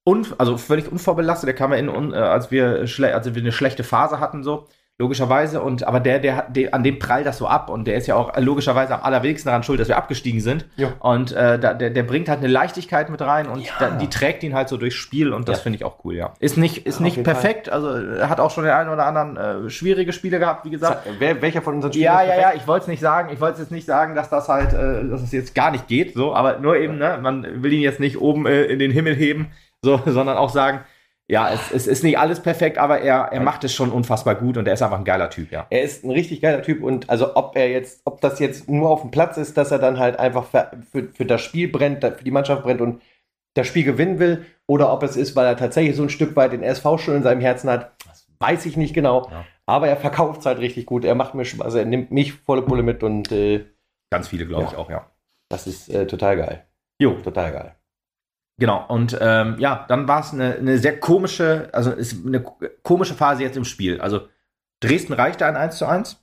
und, also völlig unvorbelastet, der kam ja in, äh, als wir, als wir eine schlechte Phase hatten, so logischerweise. Und aber der, der, der, an dem prallt das so ab und der ist ja auch logischerweise am allerwenigsten daran schuld, dass wir abgestiegen sind. Jo. Und äh, da, der, der bringt halt eine Leichtigkeit mit rein und ja. da, die trägt ihn halt so durchs Spiel und das ja. finde ich auch cool, ja. Ist nicht, ist ja, nicht perfekt, Fall. also er hat auch schon den einen oder anderen äh, schwierige Spiele gehabt, wie gesagt. Wer, welcher von unseren Spielen? Ja, ja, ja, ich wollte es nicht sagen, ich wollte es jetzt nicht sagen, dass das halt, äh, dass es jetzt gar nicht geht, so, aber nur eben, ne, man will ihn jetzt nicht oben äh, in den Himmel heben, so, <laughs> sondern auch sagen, ja, es, es ist nicht alles perfekt, aber er, er macht es schon unfassbar gut und er ist einfach ein geiler Typ, ja. Er ist ein richtig geiler Typ und also ob er jetzt, ob das jetzt nur auf dem Platz ist, dass er dann halt einfach für, für, für das Spiel brennt, für die Mannschaft brennt und das Spiel gewinnen will, oder ob es ist, weil er tatsächlich so ein Stück weit den SV schon in seinem Herzen hat, das weiß ich nicht genau. Ja. Aber er verkauft es halt richtig gut. Er macht mir Spaß, also er nimmt mich volle Pulle mit und äh, ganz viele, glaube ja. ich, auch, ja. Das ist äh, total geil. Jo. Total geil. Genau, und ähm, ja, dann war es eine, eine sehr komische, also ist eine komische Phase jetzt im Spiel. Also Dresden reichte ein 1 zu 1.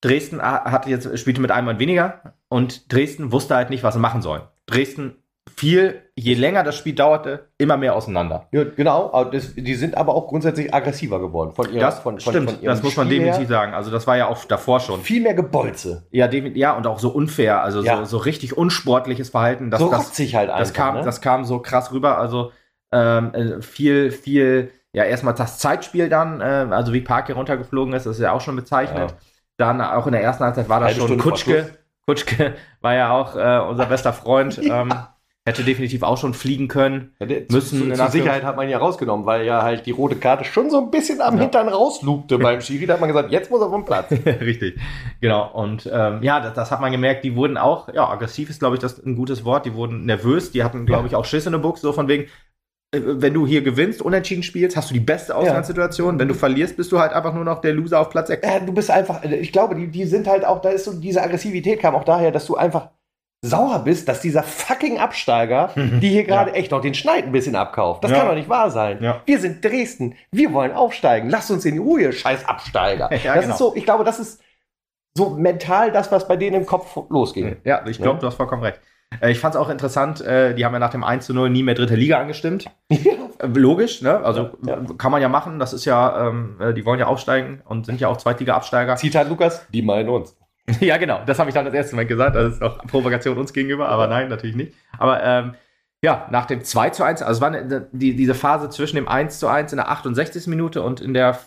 Dresden hatte jetzt, spielte mit einem Mann weniger und Dresden wusste halt nicht, was sie machen sollen. Dresden fiel, je länger das Spiel dauerte, immer mehr auseinander. Ja, genau, das, die sind aber auch grundsätzlich aggressiver geworden. Von ihrer, Das von, von, stimmt, von das muss man Spiel definitiv her. sagen. Also das war ja auch davor schon. Viel mehr Gebolze. Ja, ja und auch so unfair, also Ja. so, so richtig unsportliches Verhalten. Das, so das, rotzig halt einfach. das, kam, ne? das kam so krass rüber. Also ähm, äh, viel, viel, ja, erstmal das Zeitspiel dann, äh, also wie Park hier runtergeflogen ist, das ist ja auch schon bezeichnet. Ja. Dann auch in der ersten Halbzeit war das Halbe schon Stunde Kutschke. Kutschke war ja auch äh, unser bester Freund. <laughs> Ja. Ähm, hätte definitiv auch schon fliegen können. Ja, der- müssen zu, Anführungs- Sicherheit hat man ja rausgenommen, weil ja halt die rote Karte schon so ein bisschen am Ja. Hintern rauslugte beim Schiri. Da hat man gesagt, jetzt muss er vom Platz. <laughs> Richtig, genau. Und ähm, ja, das, das hat man gemerkt. Die wurden auch, ja, aggressiv ist, glaube ich, das ein gutes Wort. Die wurden nervös. Die hatten, glaube Ja. ich, auch Schiss in der Buchse, so von wegen, äh, wenn du hier gewinnst, unentschieden spielst, hast du die beste Ausgangssituation. Wenn du verlierst, bist du halt einfach nur noch der Loser auf Platz 6. Ja, du bist einfach, ich glaube, die, die sind halt auch, da ist so, diese Aggressivität kam auch daher, dass du einfach sauer bist, dass dieser fucking Absteiger, <laughs> die hier gerade echt noch den Schneid ein bisschen abkauft. Das Ja. kann doch nicht wahr sein. Ja. Wir sind Dresden, wir wollen aufsteigen, lasst uns in Ruhe, scheiß Absteiger. <laughs> Ja, das genau. ist so, ich glaube, das ist so mental das, was bei denen im Kopf losging. Ja, ich glaube, Ja. du hast vollkommen recht. Äh, Ich fand es auch interessant, äh, die haben ja nach dem 1 zu 0 nie mehr dritte Liga angestimmt. <laughs> Ja. Äh, Logisch, ne? Also Ja. kann man ja machen. Das ist ja, ähm, äh, die wollen ja aufsteigen und sind ja auch Zweitliga-Absteiger. Zitat Lukas, die meinen uns. <laughs> Ja, genau. Das habe ich dann das erste Mal gesagt. Das ist auch Provokation uns gegenüber, aber nein, natürlich nicht. Aber ähm, ja, nach dem 2 zu 1, also es war eine, die, diese Phase zwischen dem 1 zu 1 in der 68. Minute und in der, ich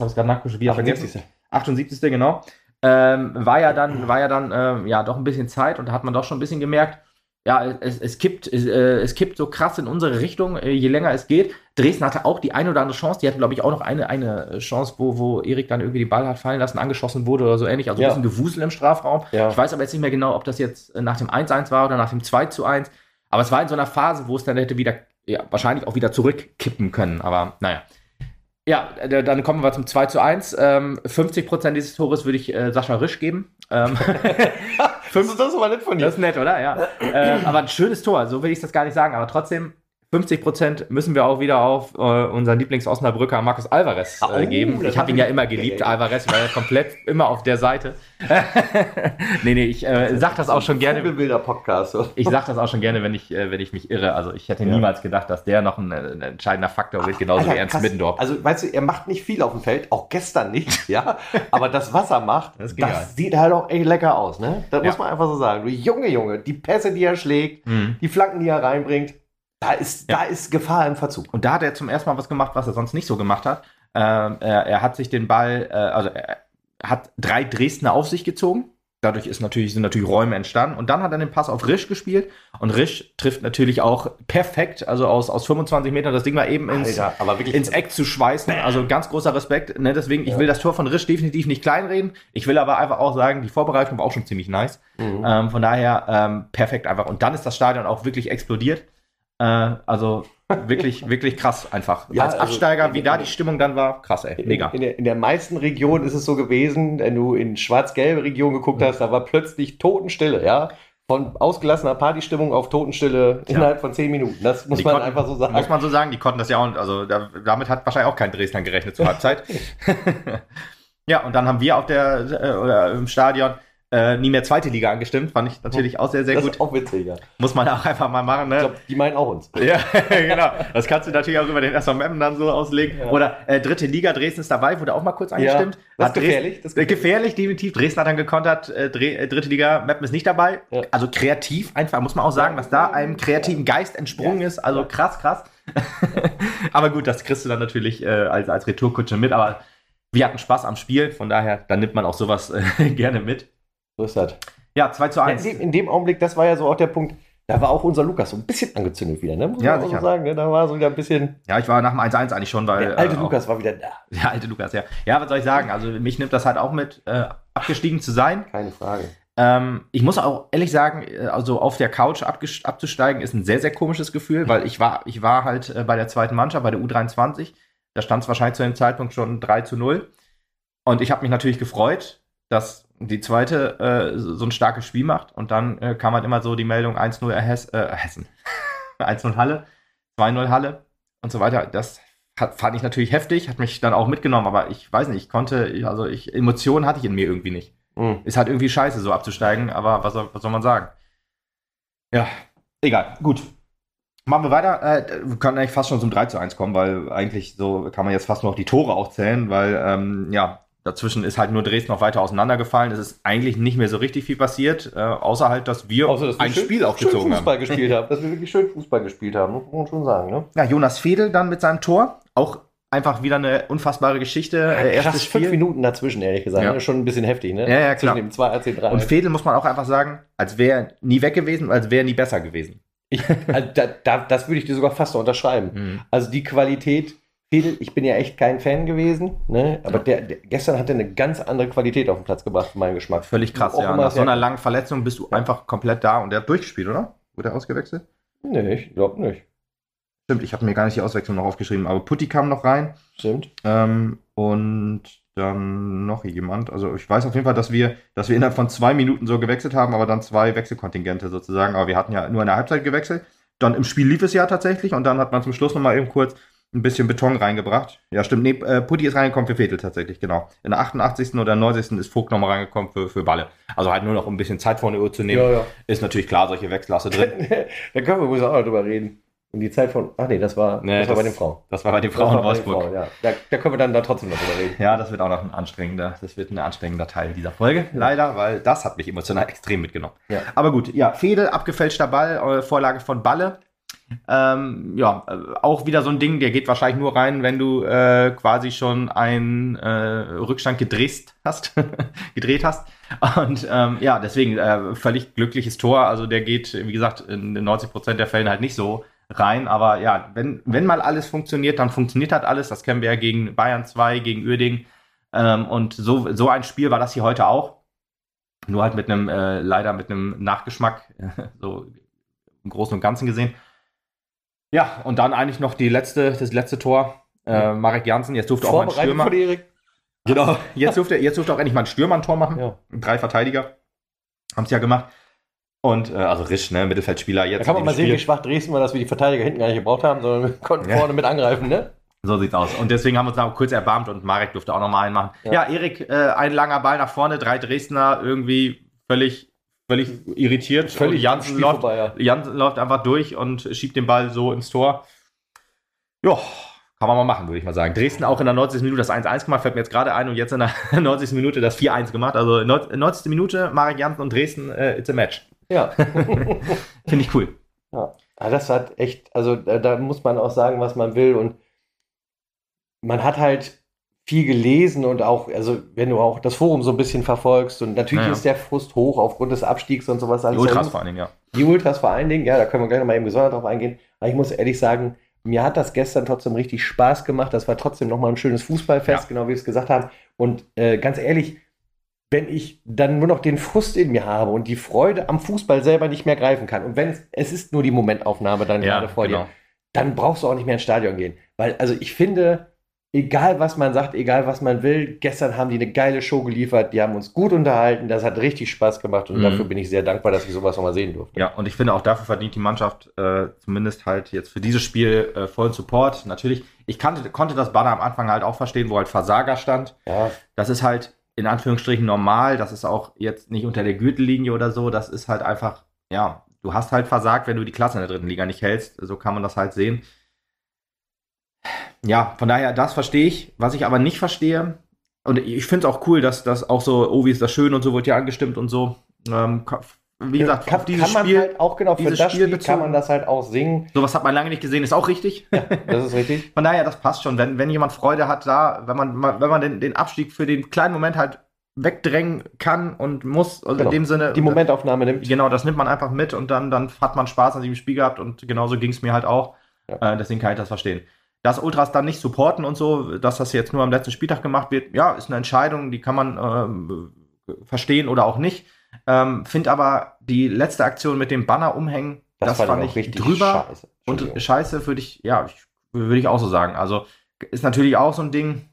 habe es gerade nachgeschaut, wieder vergessen. 78. genau. Ähm, war ja dann, war ja dann ähm, ja doch ein bisschen Zeit und da hat man doch schon ein bisschen gemerkt, ja, es, es kippt, es, äh, es kippt so krass in unsere Richtung, äh, je länger es geht. Dresden hatte auch die eine oder andere Chance, die hatten, glaube ich, auch noch eine, eine Chance, wo, wo Erik dann irgendwie die Ball hat fallen lassen, angeschossen wurde oder so ähnlich, also ein Ja. bisschen Gewusel im Strafraum. Ja. Ich weiß aber jetzt nicht mehr genau, ob das jetzt äh, nach dem 1-1 war oder nach dem 2-1. Aber es war in so einer Phase, wo es dann hätte wieder, ja, wahrscheinlich auch wieder zurückkippen können. Aber naja. Ja, äh, dann kommen wir zum 2 zu 1. Ähm, 50% dieses Tores würde ich äh, Sascha Risch geben. Ähm, <laughs> <laughs> Das ist das aber nicht von dir. das ist nett, oder? Ja. ähm, aber ein schönes Tor, so will ich das gar nicht sagen. Aber trotzdem, 50% müssen wir auch wieder auf äh, unseren Lieblings-Osnabrücker Markus Alvarez äh, geben. Ich habe hab ihn ja immer geliebt, Alvarez, weil er komplett immer auf der Seite. <laughs> nee, nee, ich äh, sag das auch schon gerne. Vogelbilder-Podcast. so. Ich sag das auch schon gerne, wenn ich, äh, wenn ich mich irre. Also ich hätte Ja. niemals gedacht, dass der noch ein, äh, ein entscheidender Faktor wird, genauso Alter, wie Ernst krass. Middendorf. Also, weißt du, er macht nicht viel auf dem Feld, auch gestern nicht, ja. Aber das, was er macht, Das das, sieht halt auch echt lecker aus, ne? Das Ja. muss man einfach so sagen. Du Junge, Junge, die Pässe, die er schlägt, Mhm. die Flanken, die er reinbringt, da ist, Ja. da ist Gefahr im Verzug. Und da hat er zum ersten Mal was gemacht, was er sonst nicht so gemacht hat. Ähm, er, er hat sich den Ball, äh, also er hat drei Dresdner auf sich gezogen. Dadurch ist natürlich, sind natürlich Räume entstanden. Und dann hat er den Pass auf Risch gespielt. Und Risch trifft natürlich auch perfekt, also aus, aus 25 Metern das Ding mal eben ins, Alter, ins Eck zu schweißen. Also ganz großer Respekt. Ne? Deswegen, ich Ja. will das Tor von Risch definitiv nicht kleinreden. Ich will aber einfach auch sagen, die Vorbereitung war auch schon ziemlich nice. Mhm. Ähm, von daher ähm, perfekt einfach. Und dann ist das Stadion auch wirklich explodiert. Äh, also wirklich, <laughs> wirklich krass einfach. Ja, Als also- Absteiger, wie da die Stimmung dann war, krass, ey. Mega. In, in, der, in der meisten Region ist es so gewesen, wenn du in schwarz-gelbe Region geguckt hast, da war plötzlich Totenstille, ja. Von ausgelassener Partystimmung auf Totenstille Ja. innerhalb von zehn Minuten. Das muss Die man konnten- einfach so sagen. Muss man so sagen, die konnten das ja auch, also da, damit hat wahrscheinlich auch kein Dresdner gerechnet zur Halbzeit. <laughs> <laughs> ja, und dann haben wir auf der, äh, oder im Stadion äh, nie mehr zweite Liga angestimmt. Fand ich natürlich auch sehr, sehr das gut. ist auch witzig, ja. Muss man auch einfach mal machen, ne? Ich glaube, die meinen auch uns. Ja, <laughs> genau. Das kannst du natürlich auch über den SMM dann so auslegen. Ja. Oder äh, dritte Liga, Dresden ist dabei, wurde auch mal kurz angestimmt. das Hat ist gefährlich, das ist äh, gefährlich, definitiv. Dresden hat dann gekontert, äh, äh, dritte Liga, Meppen ist nicht dabei. Ja. Also kreativ, einfach, muss man auch sagen, was da einem kreativen Geist entsprungen ist. Also krass, krass. <laughs> aber gut, das kriegst du dann natürlich äh, als, als Retourkutsche mit. Aber wir hatten Spaß am Spiel, von daher, dann nimmt man auch sowas <laughs> gerne mit. So ist das. Ja, 2 zu Ja, 1. in, dem, in dem Augenblick, das war ja so auch der Punkt, da war auch unser Lukas so ein bisschen angezündet wieder, ne? Muss Ja, man sicher. so sagen, ne? Da war so wieder ein bisschen. Ja, ich war nach dem 1-1 eigentlich schon, weil. Der alte äh, auch- Lukas war wieder da. <laughs> Der alte Lukas, ja. Ja, was soll ich sagen? Also mich nimmt das halt auch mit, äh, abgestiegen zu sein. Keine Frage. Ähm, ich muss auch ehrlich sagen, äh, also auf der Couch abzusteigen ist ein sehr, sehr komisches Gefühl, weil ich war, ich war halt äh, bei der zweiten Mannschaft, bei der U23. Da stand es wahrscheinlich zu dem Zeitpunkt schon 3 zu 0. Und ich habe mich natürlich gefreut, dass die zweite äh, so ein starkes Spiel macht und dann äh, kam halt immer so die Meldung 1-0 Hess, äh, Hessen, <laughs> 1-0 Halle, 2-0 Halle und so weiter. Das hat, fand ich natürlich heftig, hat mich dann auch mitgenommen, aber ich weiß nicht, ich konnte, also ich, Emotionen hatte ich in mir irgendwie nicht. Mhm. Ist halt irgendwie scheiße, so abzusteigen, aber was soll, was soll man sagen? Ja, egal, gut. Machen wir weiter. Äh, wir können eigentlich fast schon zum 3 zu 1 kommen, weil eigentlich so kann man jetzt fast nur noch die Tore auch zählen, weil ähm, ja, dazwischen ist halt nur Dresden noch weiter auseinandergefallen. Es ist eigentlich nicht mehr so richtig viel passiert, äh, außer halt, dass wir außer, dass ein wir Spiel aufgezogen Fußball haben. gespielt <laughs> haben. Dass wir wirklich schön Fußball gespielt haben, muss man schon sagen. Ne? Ja, Jonas Fedel dann mit seinem Tor. Auch einfach wieder eine unfassbare Geschichte. Ja, äh, erstes fünf Minuten dazwischen, ehrlich gesagt. Ja. Ne? Schon ein bisschen heftig, ne? Ja, ja, klar. Zwischen dem 2 als 3. Und Fedel muss man auch einfach sagen, als wäre nie weg gewesen, als wäre nie besser gewesen. Ich, also da, da, das würde ich dir sogar fast unterschreiben. <laughs> Mhm. Also die Qualität, ich bin ja echt kein Fan gewesen, ne? aber der, der, gestern hat er eine ganz andere Qualität auf den Platz gebracht, für meinen Geschmack. Völlig krass, ja. Nach so einer langen Verletzung bist du ja. einfach komplett da und der hat durchgespielt, oder? Wurde er ausgewechselt? Nee, ich glaube nicht. Stimmt, ich habe mir gar nicht die Auswechslung noch aufgeschrieben, aber Putti kam noch rein. Stimmt. Ähm, und dann noch jemand. Also ich weiß auf jeden Fall, dass wir, dass wir innerhalb von zwei Minuten so gewechselt haben, aber dann zwei Wechselkontingente sozusagen. Aber wir hatten ja nur in der Halbzeit gewechselt. Dann im Spiel lief es ja tatsächlich und dann hat man zum Schluss nochmal eben kurz ein bisschen Beton reingebracht. Ja, stimmt. Nee, äh, Putti ist reingekommen für Vetel tatsächlich, genau. In der 88. oder 90. ist Vogt nochmal reingekommen für, für Balle. Also halt nur noch um ein bisschen Zeit vor der Uhr zu nehmen. Ja, ja. Ist natürlich klar, solche Wechsel hast du drin. <laughs> da können wir wohl auch noch drüber reden. Und die Zeit von, ach nee, das war, nee, das, das war bei den Frauen. Das war bei den Frauen in Wolfsburg. Frauen, ja. da, da, können wir dann da trotzdem noch drüber reden. Ja, das wird auch noch ein anstrengender, das wird ein anstrengender Teil dieser Folge, leider, weil das hat mich emotional <laughs> extrem mitgenommen. Ja. Aber gut, ja, Fedel, abgefälschter Ball, äh, Vorlage von Balle. Ähm, ja, äh, auch wieder so ein Ding, der geht wahrscheinlich nur rein, wenn du äh, quasi schon einen äh, Rückstand gedreht hast, <laughs> gedreht hast. Und ähm, ja, deswegen äh, völlig glückliches Tor. Also der geht, wie gesagt, in 90 Prozent der Fällen halt nicht so rein. Aber ja, wenn, wenn mal alles funktioniert, dann funktioniert halt alles. Das kennen wir ja gegen Bayern 2, gegen Uerding. Ähm, und so, so ein Spiel war das hier heute auch. Nur halt mit einem, äh, leider mit einem Nachgeschmack, <laughs> so im Großen und Ganzen gesehen. Ja, und dann eigentlich noch die letzte, das letzte Tor. Äh, Marek Janssen, jetzt durfte auch mal ein Stürmer. Von Erik. Genau, jetzt durfte, jetzt durfte auch endlich mal ein Stürmer ein Tor machen. Ja. Drei Verteidiger haben es ja gemacht. Und äh, also Risch, ne, Mittelfeldspieler jetzt. Da kann man mal Spiel. sehen, wie schwach Dresden war, dass wir die Verteidiger hinten gar nicht gebraucht haben, sondern wir konnten ja. vorne mit angreifen, ne? So sieht's aus. Und deswegen haben wir uns da kurz erbarmt und Marek durfte auch nochmal einen machen. Ja, ja Erik, äh, ein langer Ball nach vorne, drei Dresdner irgendwie völlig, völlig irritiert. Völlig Jansen läuft, vorbei, ja. Jansen läuft einfach durch und schiebt den Ball so ins Tor. Ja, kann man mal machen, würde ich mal sagen. Dresden auch in der 90. Minute das 1-1 gemacht, fällt mir jetzt gerade ein und jetzt in der <laughs> 90. Minute das 4-1 gemacht. Also 90. Minute, Marek Jansen und Dresden, äh, it's a match. Ja. <laughs> <laughs> Finde ich cool. Ja. ja, das hat echt, also da, da muss man auch sagen, was man will und man hat halt viel gelesen und auch, also wenn du auch das Forum so ein bisschen verfolgst und natürlich naja. ist der Frust hoch aufgrund des Abstiegs und sowas. Die Ultras vor allen Dingen, ja. Die Ultras vor allen Dingen, ja, da können wir gleich nochmal eben gesondert drauf eingehen. Aber ich muss ehrlich sagen, mir hat das gestern trotzdem richtig Spaß gemacht. Das war trotzdem nochmal ein schönes Fußballfest, ja. genau wie wir es gesagt haben. Und äh, ganz ehrlich, wenn ich dann nur noch den Frust in mir habe und die Freude am Fußball selber nicht mehr greifen kann und wenn es, es ist nur die Momentaufnahme dann ja, gerade vor genau. dir, dann brauchst du auch nicht mehr ins Stadion gehen. Weil, also ich finde, egal was man sagt, egal was man will, gestern haben die eine geile Show geliefert, die haben uns gut unterhalten, das hat richtig Spaß gemacht und mhm. dafür bin ich sehr dankbar, dass ich sowas nochmal sehen durfte. Ja, und ich finde auch dafür verdient die Mannschaft äh, zumindest halt jetzt für dieses Spiel äh, vollen Support. Natürlich, ich kannte, konnte das Banner am Anfang halt auch verstehen, wo halt Versager stand. Ja. Das ist halt in Anführungsstrichen normal. Das ist auch jetzt nicht unter der Gürtellinie oder so. Das ist halt einfach, ja, du hast halt versagt, wenn du die Klasse in der dritten Liga nicht hältst. So kann man das halt sehen. Ja, von daher, das verstehe ich. Was ich aber nicht verstehe, und ich finde es auch cool, dass das auch so, oh, wie ist das schön und so wird ja angestimmt und so. Ähm, wie gesagt, kann, dieses kann man Spiel, halt auch genau für das Spiel, Spiel kann man das halt auch singen. Sowas hat man lange nicht gesehen, ist auch richtig. Ja, das ist richtig. Von daher, das passt schon. Wenn, wenn jemand Freude hat da, wenn man, wenn man den, den Abstieg für den kleinen Moment halt wegdrängen kann und muss, also genau. in dem Sinne. Die Momentaufnahme nimmt. Genau, das nimmt man einfach mit und dann, dann hat man Spaß an diesem Spiel gehabt und genauso ging es mir halt auch. Ja. Äh, deswegen kann ich das verstehen. Dass Ultras dann nicht supporten und so, dass das jetzt nur am letzten Spieltag gemacht wird, ja, ist eine Entscheidung, die kann man äh, verstehen oder auch nicht. Ähm, Finde aber die letzte Aktion mit dem Banner umhängen, das, das fand ich drüber scheiße. und scheiße würde ich, ja, würde ich auch so sagen. Also ist natürlich auch so ein Ding.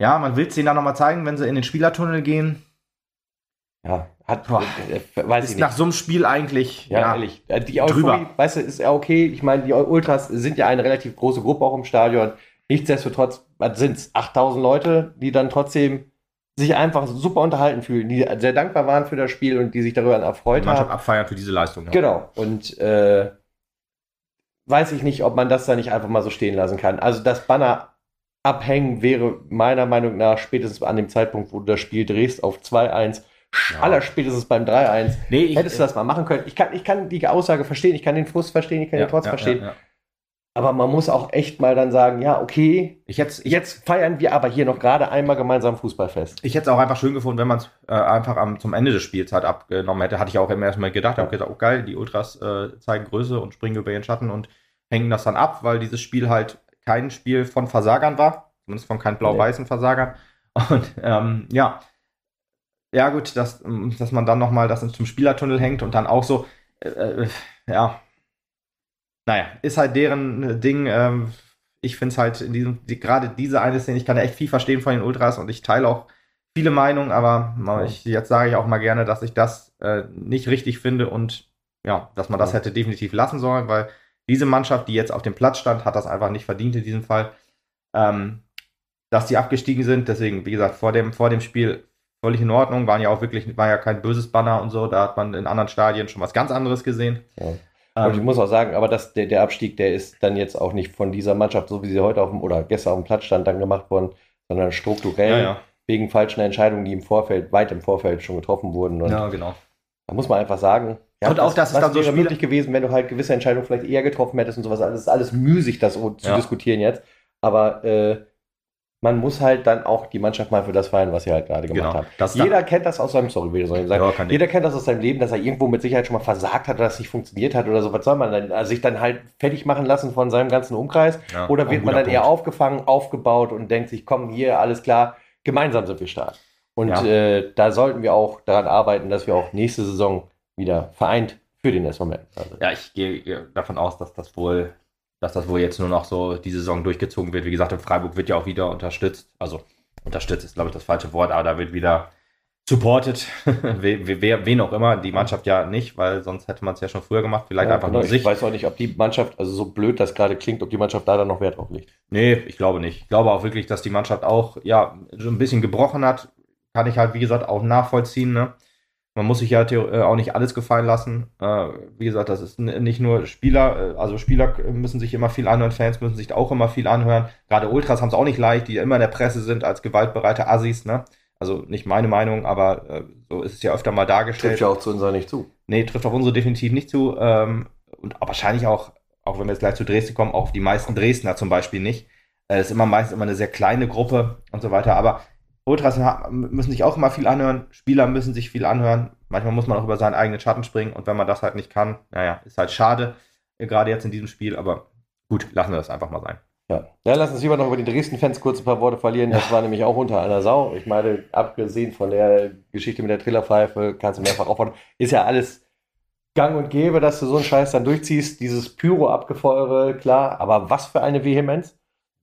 Ja, man will es denen dann nochmal zeigen, wenn sie in den Spielertunnel gehen. Ja, hat, Boah. äh, weiß Ist ich nach nicht. so einem Spiel eigentlich, Ja, ehrlich. Äh, Die Euphorie, drüber. weißt du, ist ja okay. Ich meine, die Ultras sind ja eine relativ große Gruppe auch im Stadion. Nichtsdestotrotz sind es 8000 Leute, die dann trotzdem sich einfach super unterhalten fühlen, die sehr dankbar waren für das Spiel und die sich darüber die erfreut Mannschaft haben. abfeiern für diese Leistung. Ja. Genau. Und äh, weiß ich nicht, ob man das da nicht einfach mal so stehen lassen kann. Also das Banner abhängen wäre meiner Meinung nach spätestens an dem Zeitpunkt, wo du das Spiel drehst auf 2-1, Ja. aller spätestens beim 3-1. Nee, ich, Hättest du das mal machen können. Ich kann, ich kann die Aussage verstehen, ich kann den Frust verstehen, ich kann ja, den Trotz ja, verstehen. Aber man muss auch echt mal dann sagen, ja, okay, Ich hätte ich, jetzt feiern wir aber hier noch gerade einmal gemeinsam Fußballfest. ich hätte es auch einfach schön gefunden, wenn man es äh, einfach am, zum Ende des Spiels halt abgenommen hätte. Hatte ich auch im ersten Mal gedacht. Ich habe gedacht, oh geil, die Ultras äh, zeigen Größe und springen über ihren Schatten und hängen das dann ab, weil dieses Spiel halt kein Spiel von Versagern war. Zumindest von keinen blau-weißen Versagern. Und ähm, ja. Ja, gut, dass, ähm, dass man dann nochmal das zum Spielertunnel hängt und dann auch so, äh, äh, ja. Naja, ist halt deren äh, Ding. Ähm, ich finde es halt in diesem, die, gerade diese eine Szene, ich kann ja echt viel verstehen von den Ultras und ich teile auch viele Meinungen, aber Ja. ich, jetzt sage ich auch mal gerne, dass ich das äh, nicht richtig finde und ja, dass man das Ja. hätte definitiv lassen sollen, weil diese Mannschaft, die jetzt auf dem Platz stand, hat das einfach nicht verdient in diesem Fall. Ähm, dass die abgestiegen sind, deswegen, wie gesagt, vor dem, vor dem Spiel völlig in Ordnung, waren ja auch wirklich, war ja kein böses Banner und so, da hat man in anderen Stadien schon was ganz anderes gesehen. Ja. Und ich Ähm, muss auch sagen, aber das, der, der Abstieg, der ist dann jetzt auch nicht von dieser Mannschaft, so wie sie heute auf dem oder gestern auf dem Platz stand, dann gemacht worden, sondern strukturell ja, ja. wegen falschen Entscheidungen, die im Vorfeld, weit im Vorfeld schon getroffen wurden. Und ja, genau. da muss man einfach sagen, ja, Und auch, dass es was dann so wäre möglich gewesen, wenn du halt gewisse Entscheidungen vielleicht eher getroffen hättest und sowas. Das ist alles müßig, das zu diskutieren jetzt. Aber äh, man muss halt dann auch die Mannschaft mal für das feiern, was sie halt gerade gemacht Genau. Das Jeder kennt das aus seinem, sorry, will ich sagen. Ja. Jeder kennt das aus seinem Leben, dass er irgendwo mit Sicherheit schon mal versagt hat oder das nicht funktioniert hat oder so. Was soll man denn? Also sich dann halt fertig machen lassen von seinem ganzen Umkreis? Ja, Oder wird man dann eher Punkt. aufgefangen, aufgebaut und denkt sich, komm, hier, alles klar, gemeinsam sind wir stark. Und Ja. äh, da sollten wir auch daran arbeiten, dass wir auch nächste Saison wieder vereint für den SV Meppen. Also, Ja, ich gehe davon aus, dass das wohl, dass das wohl jetzt nur noch so die Saison durchgezogen wird. Wie gesagt, in Freiburg wird ja auch wieder unterstützt. Also unterstützt ist, glaube ich, das falsche Wort, aber da wird wieder supported. <laughs> wer, wer, wen auch immer, die Mannschaft ja nicht, weil sonst hätte man es ja schon früher gemacht. Vielleicht ja, einfach genau. nur sich. Ich weiß auch nicht, ob die Mannschaft, also so blöd das gerade klingt, ob die Mannschaft da dann noch Wert drauf legt. Nee, ich glaube nicht. Ich glaube auch wirklich, dass die Mannschaft auch, ja, so ein bisschen gebrochen hat. Kann ich halt, wie gesagt, auch nachvollziehen, ne? Man muss sich ja äh, auch nicht alles gefallen lassen. Äh, wie gesagt, das ist nicht nur Spieler, äh, also Spieler müssen sich immer viel anhören, Fans müssen sich auch immer viel anhören. Gerade Ultras haben es auch nicht leicht, die immer in der Presse sind als gewaltbereite Assis, ne? Also nicht meine Meinung, aber so ist es ja öfter mal dargestellt. Trifft ja auch zu unserer nicht zu. Nee, trifft auf unsere definitiv nicht zu. Ähm, und wahrscheinlich auch, auch wenn wir jetzt gleich zu Dresden kommen, auch auf die meisten Dresdner zum Beispiel nicht. Es ist immer meistens immer eine sehr kleine Gruppe und so weiter. Aber Ultras müssen sich auch immer viel anhören. Spieler müssen sich viel anhören. Manchmal muss man auch über seinen eigenen Schatten springen. Und wenn man das halt nicht kann, naja, ist halt schade. äh, Gerade jetzt in diesem Spiel. Aber gut, lassen wir das einfach mal sein. Ja. ja, lass uns lieber noch über die Dresden-Fans kurz ein paar Worte verlieren. Das war nämlich auch unter einer Sau. Ich meine, abgesehen von der Geschichte mit der Trillerpfeife, kannst du mehrfach auffordern. Ist ja alles gang und gäbe, dass du so einen Scheiß dann durchziehst. Dieses Pyro-Abgefeuere, klar. Aber was für eine Vehemenz.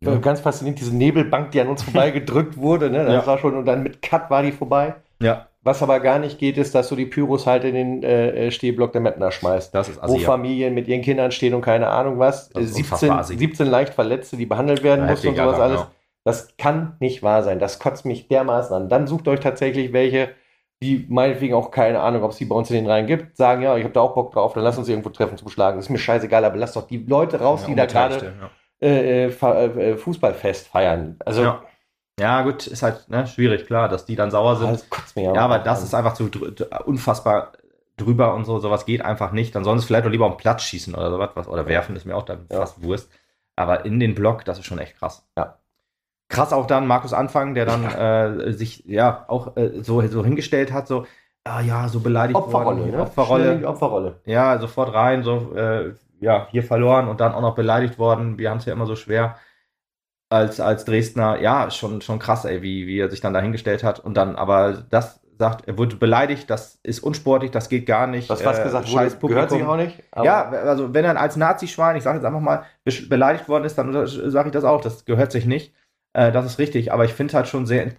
Ja. Ganz faszinierend, diese Nebelbank, die an uns vorbei gedrückt <laughs> wurde. Ne? Das Ja. war schon, und dann mit Cut war die vorbei. Ja, Was aber gar nicht geht, ist, dass du die Pyros halt in den äh, Stehblock der Mettner schmeißt das ist wo assi. ja. Familien mit ihren Kindern stehen und keine Ahnung was. Das ist 17, unfassbar assig. 17 leicht Verletzte, die behandelt werden Ja, mussten und sowas alles. ja. Das kann nicht wahr sein. Das kotzt mich dermaßen an. Dann sucht euch tatsächlich welche, die meinetwegen auch keine Ahnung, ob es die bei uns in den Reihen gibt, sagen, ja, ich habe da auch Bock drauf, dann lass uns irgendwo treffen zum Schlagen. ist mir scheißegal, aber lass doch die Leute raus, Ja, die da gerade ja. Äh, äh, Fa- äh, Fußballfest feiern. Also, Ja. Ja, gut, ist halt ne, schwierig, klar, dass die dann sauer sind. das kotzt mich Ja, aber an. das ist einfach zu unfassbar drüber und so, sowas geht einfach nicht. Dann sollen sie vielleicht doch lieber auf den Platz schießen oder sowas, was, oder werfen, ist mir auch dann Ja. fast Wurst. Aber in den Block, das ist schon echt krass. Ja. Krass auch dann Markus Anfang, der dann äh, sich ja auch äh, so, so hingestellt hat, so, ah ja, so beleidigt Opferrolle, worden. ne? Opferrolle. Opferrolle. Ja, sofort rein, so, äh, ja, hier verloren und dann auch noch beleidigt worden. Wir haben es ja immer so schwer als, als Dresdner. Ja, schon, schon krass, ey, wie, wie er sich dann da hingestellt hat. Und dann aber das sagt, er wurde beleidigt, das ist unsportlich, das geht gar nicht. Was fast äh, gesagt scheiß wurde, gehört sich Publikum. auch nicht. Ja, also wenn er als Nazi-Schwein, ich sage jetzt einfach mal, beleidigt worden ist, dann sage ich das auch, das gehört sich nicht. Äh, das ist richtig, aber ich finde halt schon sehr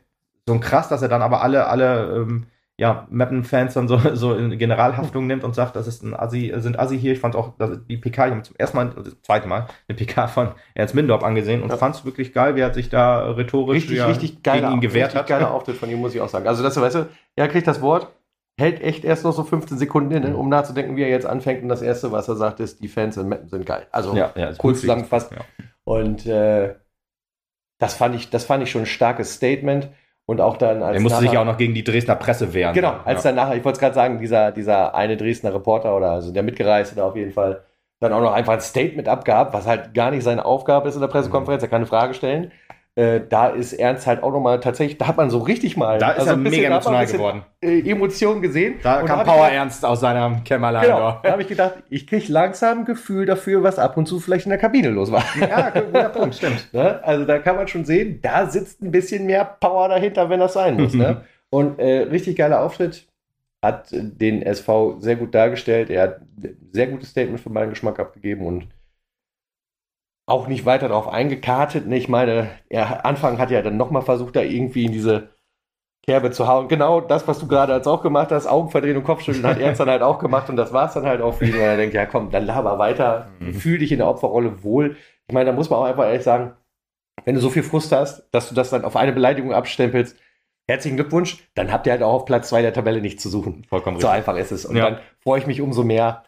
so krass, dass er dann aber alle, alle, ähm, ja, Mappen-Fans dann so, so in Generalhaftung nimmt und sagt, das ist ein Assi, sind Assi hier. Ich fand auch dass die PK, ich habe zum ersten Mal, also das zweite Mal, eine PK von Ernst Mindorp angesehen und ja. fand es wirklich geil, wie er sich da rhetorisch richtig, ja, richtig gegen ihn gewehrt richtig hat. geiler Auftritt von ihm, muss ich auch sagen. Also, dass du, weißt du, er kriegt das Wort, hält echt erst noch so 15 Sekunden inne, um nachzudenken, wie er jetzt anfängt. Und das Erste, was er sagt, ist, die Fans in Mappen sind geil. Also, ja, ja, kurz zusammengefasst. Ja. Und äh, das, fand ich, das fand ich schon ein starkes Statement. Und auch dann als. Er musste nachher, sich auch noch gegen die Dresdner Presse wehren. Genau, als ja. dann nachher, ich wollte es gerade sagen, dieser, dieser eine Dresdner Reporter oder also der Mitgereiste auf jeden Fall dann auch noch einfach ein Statement abgab, was halt gar nicht seine Aufgabe ist in der Pressekonferenz, er kann eine Frage stellen. Äh, da ist Ernst halt auch nochmal tatsächlich, da hat man so richtig mal. Da ist also er mega emotional geworden. Äh, Emotionen gesehen. Da kam Power gedacht, Ernst aus seinem Kämmerlein. Genau, da habe ich gedacht, ich kriege langsam ein Gefühl dafür, was ab und zu vielleicht in der Kabine los war. Ja, guter Punkt, <laughs> stimmt. Ne? Also da kann man schon sehen, da sitzt ein bisschen mehr Power dahinter, wenn das sein muss. ne? <laughs> Und äh, richtig geiler Auftritt. Hat den SV sehr gut dargestellt. Er hat ein sehr gutes Statement für meinen Geschmack abgegeben und auch nicht weiter darauf eingekartet. Ne? Ich meine, er Anfang hat ja dann nochmal versucht, da irgendwie in diese Kerbe zu hauen. Genau das, was du gerade als auch gemacht hast, Augen verdrehen und Kopfschütteln, hat er dann halt auch gemacht und das war es dann halt auch für ihn. Und er denkt, ja komm, dann laber weiter, mhm. fühl dich in der Opferrolle wohl. Ich meine, da muss man auch einfach ehrlich sagen, wenn du so viel Frust hast, dass du das dann auf eine Beleidigung abstempelst, herzlichen Glückwunsch, dann habt ihr halt auch auf Platz zwei der Tabelle nichts zu suchen. Vollkommen so richtig. einfach ist es. Und ja. dann freue ich mich umso mehr,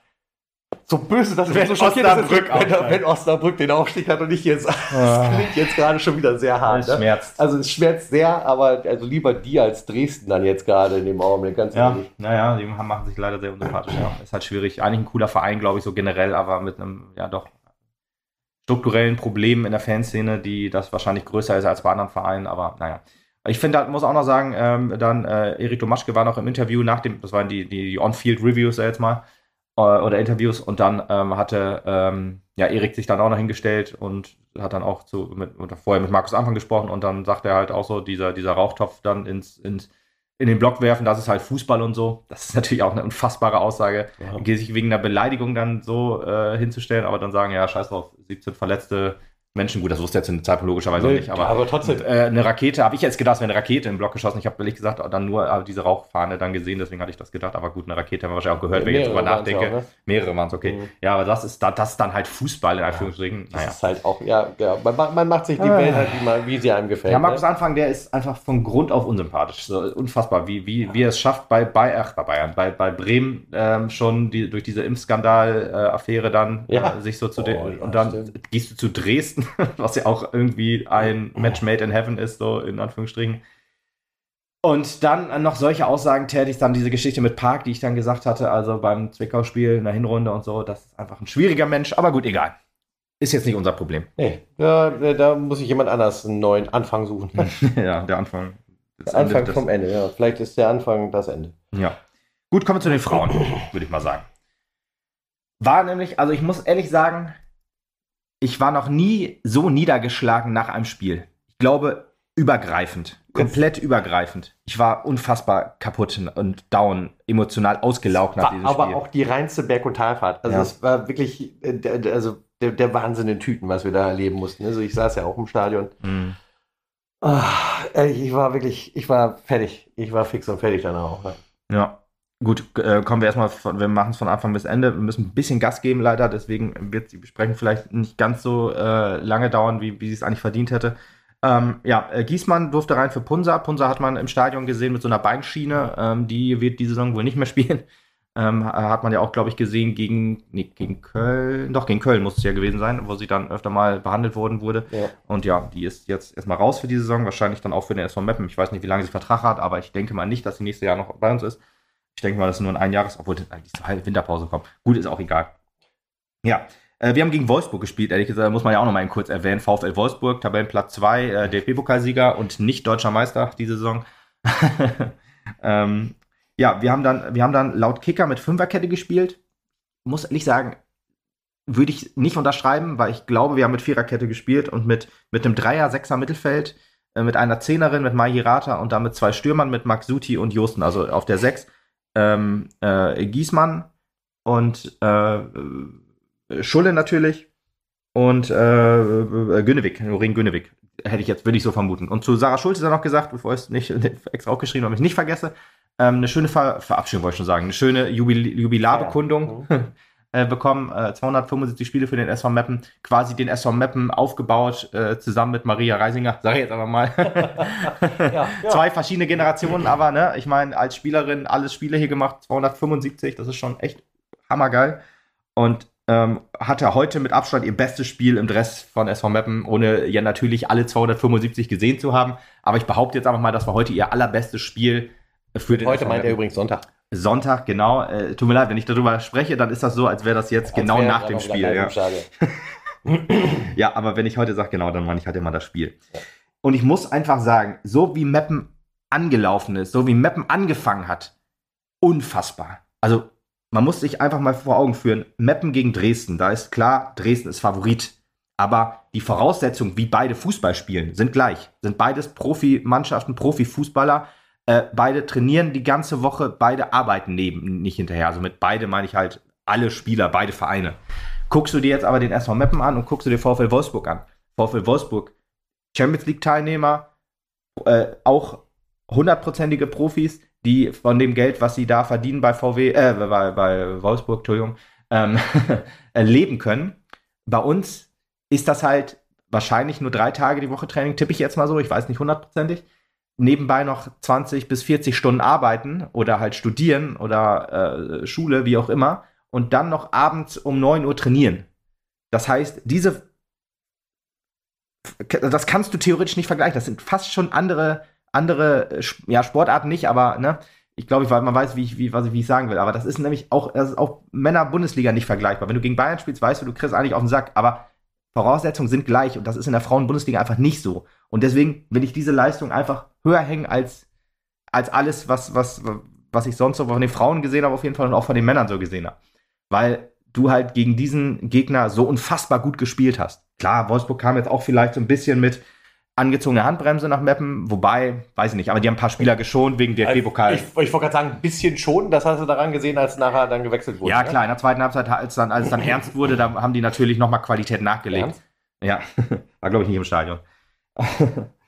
so böse, dass wenn so Osnabrück ist, wenn, wenn, Osnabrück den Aufstieg hat und ich jetzt, <laughs> das ah. klingt jetzt gerade schon wieder sehr hart. Es ne? schmerzt. Also es schmerzt sehr, aber also lieber die als Dresden dann jetzt gerade in dem Augenblick, ganz ja, ehrlich. Naja, die machen sich leider sehr unsympathisch. ja. Ist halt schwierig. Eigentlich ein cooler Verein, glaube ich, so generell, aber mit einem, ja doch, strukturellen Problem in der Fanszene, die das wahrscheinlich größer ist als bei anderen Vereinen, aber naja. Ich finde, da muss auch noch sagen, ähm, dann äh, Erik Domaschke war noch im Interview nach dem, das waren die, die On-Field-Reviews jetzt mal, oder Interviews und dann ähm, hatte ähm, ja Erik sich dann auch noch hingestellt und hat dann auch zu, mit, vorher mit Markus Anfang gesprochen und dann sagt er halt auch so, dieser, dieser Rauchtopf dann ins, ins, in den Block werfen, das ist halt Fußball und so. Das ist natürlich auch eine unfassbare Aussage, ja. sich wegen einer Beleidigung dann so äh, hinzustellen, aber dann sagen, ja, scheiß drauf, 17 Verletzte, Menschen, gut, das wusste er zu dem Zeitpunkt logischerweise nee, nicht, aber, aber trotzdem. Und, äh, eine Rakete, habe ich jetzt gedacht, es wäre eine Rakete im Block geschossen. Ich habe ehrlich gesagt dann nur äh, diese Rauchfahne dann gesehen, deswegen hatte ich das gedacht. Aber gut, eine Rakete haben wir wahrscheinlich auch gehört, wenn ich jetzt drüber nachdenke. Auch, ne? Mehrere waren es, okay. Mhm. Ja, aber das ist, das ist dann halt Fußball in Anführungsstrichen. Ja, das naja. ist halt auch, ja, ja man, man, macht sich die ah. Welt halt, wie, man, wie sie einem gefällt. Ja, Markus ne? Anfang, der ist einfach von Grund auf unsympathisch. So, unfassbar, wie, wie, wie er es schafft, bei, bei, ach, bei Bayern, bei, bei Bremen ähm, schon die, durch diese Impfskandal-Affäre äh, dann ja. äh, sich so zu oh, den, und dann stimmt. gehst du zu Dresden, <laughs> was ja auch irgendwie ein Match made in heaven ist, so in Anführungsstrichen. Und dann noch solche Aussagen tätig, dann diese Geschichte mit Park, die ich dann gesagt hatte, also beim Zwickau-Spiel in der Hinrunde und so, das ist einfach ein schwieriger Mensch, aber gut, egal. Ist jetzt nicht unser Problem. Nee, da, da muss ich jemand anders einen neuen Anfang suchen. <laughs> ja, der Anfang. Der Anfang vom Ende, ja. Vielleicht ist der Anfang das Ende. Ja. Gut, kommen wir zu den Frauen, würde ich mal sagen. War nämlich, also ich muss ehrlich sagen, ich war noch nie so niedergeschlagen nach einem Spiel. Ich glaube, übergreifend. Komplett Jetzt. übergreifend. Ich war unfassbar kaputt und down, emotional ausgelaugt nach diesem aber Spiel. Aber auch die reinste Berg- und Talfahrt. Also es war wirklich äh, also der, der, Wahnsinn in Tüten, was wir da erleben mussten. Also ich saß ja auch im Stadion. Mhm. Oh, ich war wirklich, ich war fertig. Ich war fix und fertig dann auch. Ne? Ja. Gut, äh, kommen wir erstmal, von, wir machen es von Anfang bis Ende. Wir müssen ein bisschen Gas geben, leider. Deswegen wird die Besprechung vielleicht nicht ganz so äh, lange dauern, wie, wie sie es eigentlich verdient hätte. Ähm, ja, äh, Giesmann durfte rein für Punsa. Punsa hat man im Stadion gesehen mit so einer Beinschiene. Ähm, die wird diese Saison wohl nicht mehr <laughs> spielen. Ähm, hat man ja auch, glaube ich, gesehen gegen, nee, gegen Köln. Doch, gegen Köln muss es ja gewesen sein, wo sie dann öfter mal behandelt worden wurde. Ja. Und ja, die ist jetzt erstmal raus für die Saison. Wahrscheinlich dann auch für den SV Meppen. Ich weiß nicht, wie lange sie Vertrag hat, aber ich denke mal nicht, dass sie nächstes Jahr noch bei uns ist. Ich denke mal, das ist nur ein Einjahres, obwohl die Winterpause kommt. Gut, ist auch egal. Ja, äh, wir haben gegen Wolfsburg gespielt, ehrlich gesagt, muss man ja auch noch mal kurz erwähnen. VfL Wolfsburg, Tabellenplatz 2, äh, DFB-Pokalsieger und nicht deutscher Meister diese Saison. <laughs> ähm, ja, wir haben, dann, wir haben dann laut Kicker mit Fünferkette gespielt. Muss ehrlich sagen, würde ich nicht unterschreiben, weil ich glaube, wir haben mit Viererkette gespielt und mit, mit einem Dreier-, Sechser Mittelfeld, äh, mit einer Zehnerin, mit Mahirata und dann mit zwei Stürmern, mit Max Suti und Josten, also auf der Sechs ähm, äh, Giesmann und äh, äh, Schulle natürlich und äh, äh Günnewig, Norin Günnewig. Hätte ich jetzt, würde ich so vermuten. Und zu Sarah Schulze dann noch gesagt, bevor ich es nicht <laughs> extra aufgeschrieben habe, ich nicht vergesse, ähm, eine schöne Ver Verabschiedung, wollte ich schon sagen, eine schöne Jubil Jubilarbekundung Ja. Mhm. <laughs> äh, bekommen. Äh, 275 Spiele für den SV Meppen, quasi den SV Meppen aufgebaut, äh, zusammen mit Maria Reisinger, sage ich jetzt aber mal. <laughs> Ja, ja. Zwei verschiedene Generationen, aber ne, ich meine, als Spielerin alles Spiele hier gemacht, 275, das ist schon echt hammergeil. Und ähm, hatte heute mit Abstand ihr bestes Spiel im Dress von SV Meppen, ohne ja natürlich alle 275 gesehen zu haben. Aber ich behaupte jetzt einfach mal, das war heute ihr allerbestes Spiel für den Heute SV meint er übrigens Sonntag. Sonntag, genau. Äh, tut mir leid, wenn ich darüber spreche, dann ist das so, als wäre das jetzt genau Als wäre nach dem Spiel. Ja. ja, aber wenn ich heute sage, genau, dann meine ich halt immer das Spiel. Ja. Und ich muss einfach sagen, so wie Meppen angelaufen ist, so wie Meppen angefangen hat, unfassbar. Also, man muss sich einfach mal vor Augen führen, Meppen gegen Dresden, da ist klar, Dresden ist Favorit. Aber die Voraussetzungen, wie beide Fußball spielen, sind gleich. Sind beides Profimannschaften, Profifußballer. Äh, beide trainieren die ganze Woche, beide arbeiten neben, nicht hinterher. Also mit beide meine ich halt alle Spieler, beide Vereine. Guckst du dir jetzt aber den SV Meppen an und guckst du dir VfL Wolfsburg an. VfL Wolfsburg, Champions League Teilnehmer, äh, auch hundertprozentige Profis, die von dem Geld, was sie da verdienen bei VW, äh, bei, bei Wolfsburg, Entschuldigung, ähm, äh, <laughs> leben können. Bei uns ist das halt wahrscheinlich nur drei Tage die Woche Training, tippe ich jetzt mal so, ich weiß nicht hundertprozentig. Nebenbei noch 20 bis 40 Stunden arbeiten oder halt studieren oder äh, Schule, wie auch immer. Und dann noch abends um 9 Uhr trainieren. Das heißt, diese das kannst du theoretisch nicht vergleichen. Das sind fast schon andere, andere äh, ja, Sportarten nicht, aber ne, ich glaube, ich, man weiß, wie ich, wie, was ich, wie ich sagen will. Aber das ist nämlich auch, das ist auch Männer-Bundesliga nicht vergleichbar. Wenn du gegen Bayern spielst, weißt du, du kriegst eigentlich auf den Sack, aber Voraussetzungen sind gleich und das ist in der Frauen-Bundesliga einfach nicht so. Und deswegen will ich diese Leistung einfach höher hängen als, als alles, was, was, was ich sonst so von den Frauen gesehen habe, auf jeden Fall und auch von den Männern so gesehen habe. Weil du halt gegen diesen Gegner so unfassbar gut gespielt hast. Klar, Wolfsburg kam jetzt auch vielleicht so ein bisschen mit angezogener Handbremse nach Meppen, wobei, weiß ich nicht, aber die haben ein paar Spieler geschont wegen DFB-Pokal. Ich, ich wollte gerade sagen, ein bisschen schon. Das hast du daran gesehen, als nachher dann gewechselt wurde. Ja, ne? klar, in der zweiten Halbzeit, als, dann, als es dann ernst wurde, da haben die natürlich nochmal Qualität nachgelegt. Ernst? Ja, <laughs> war glaube ich nicht im Stadion. <laughs>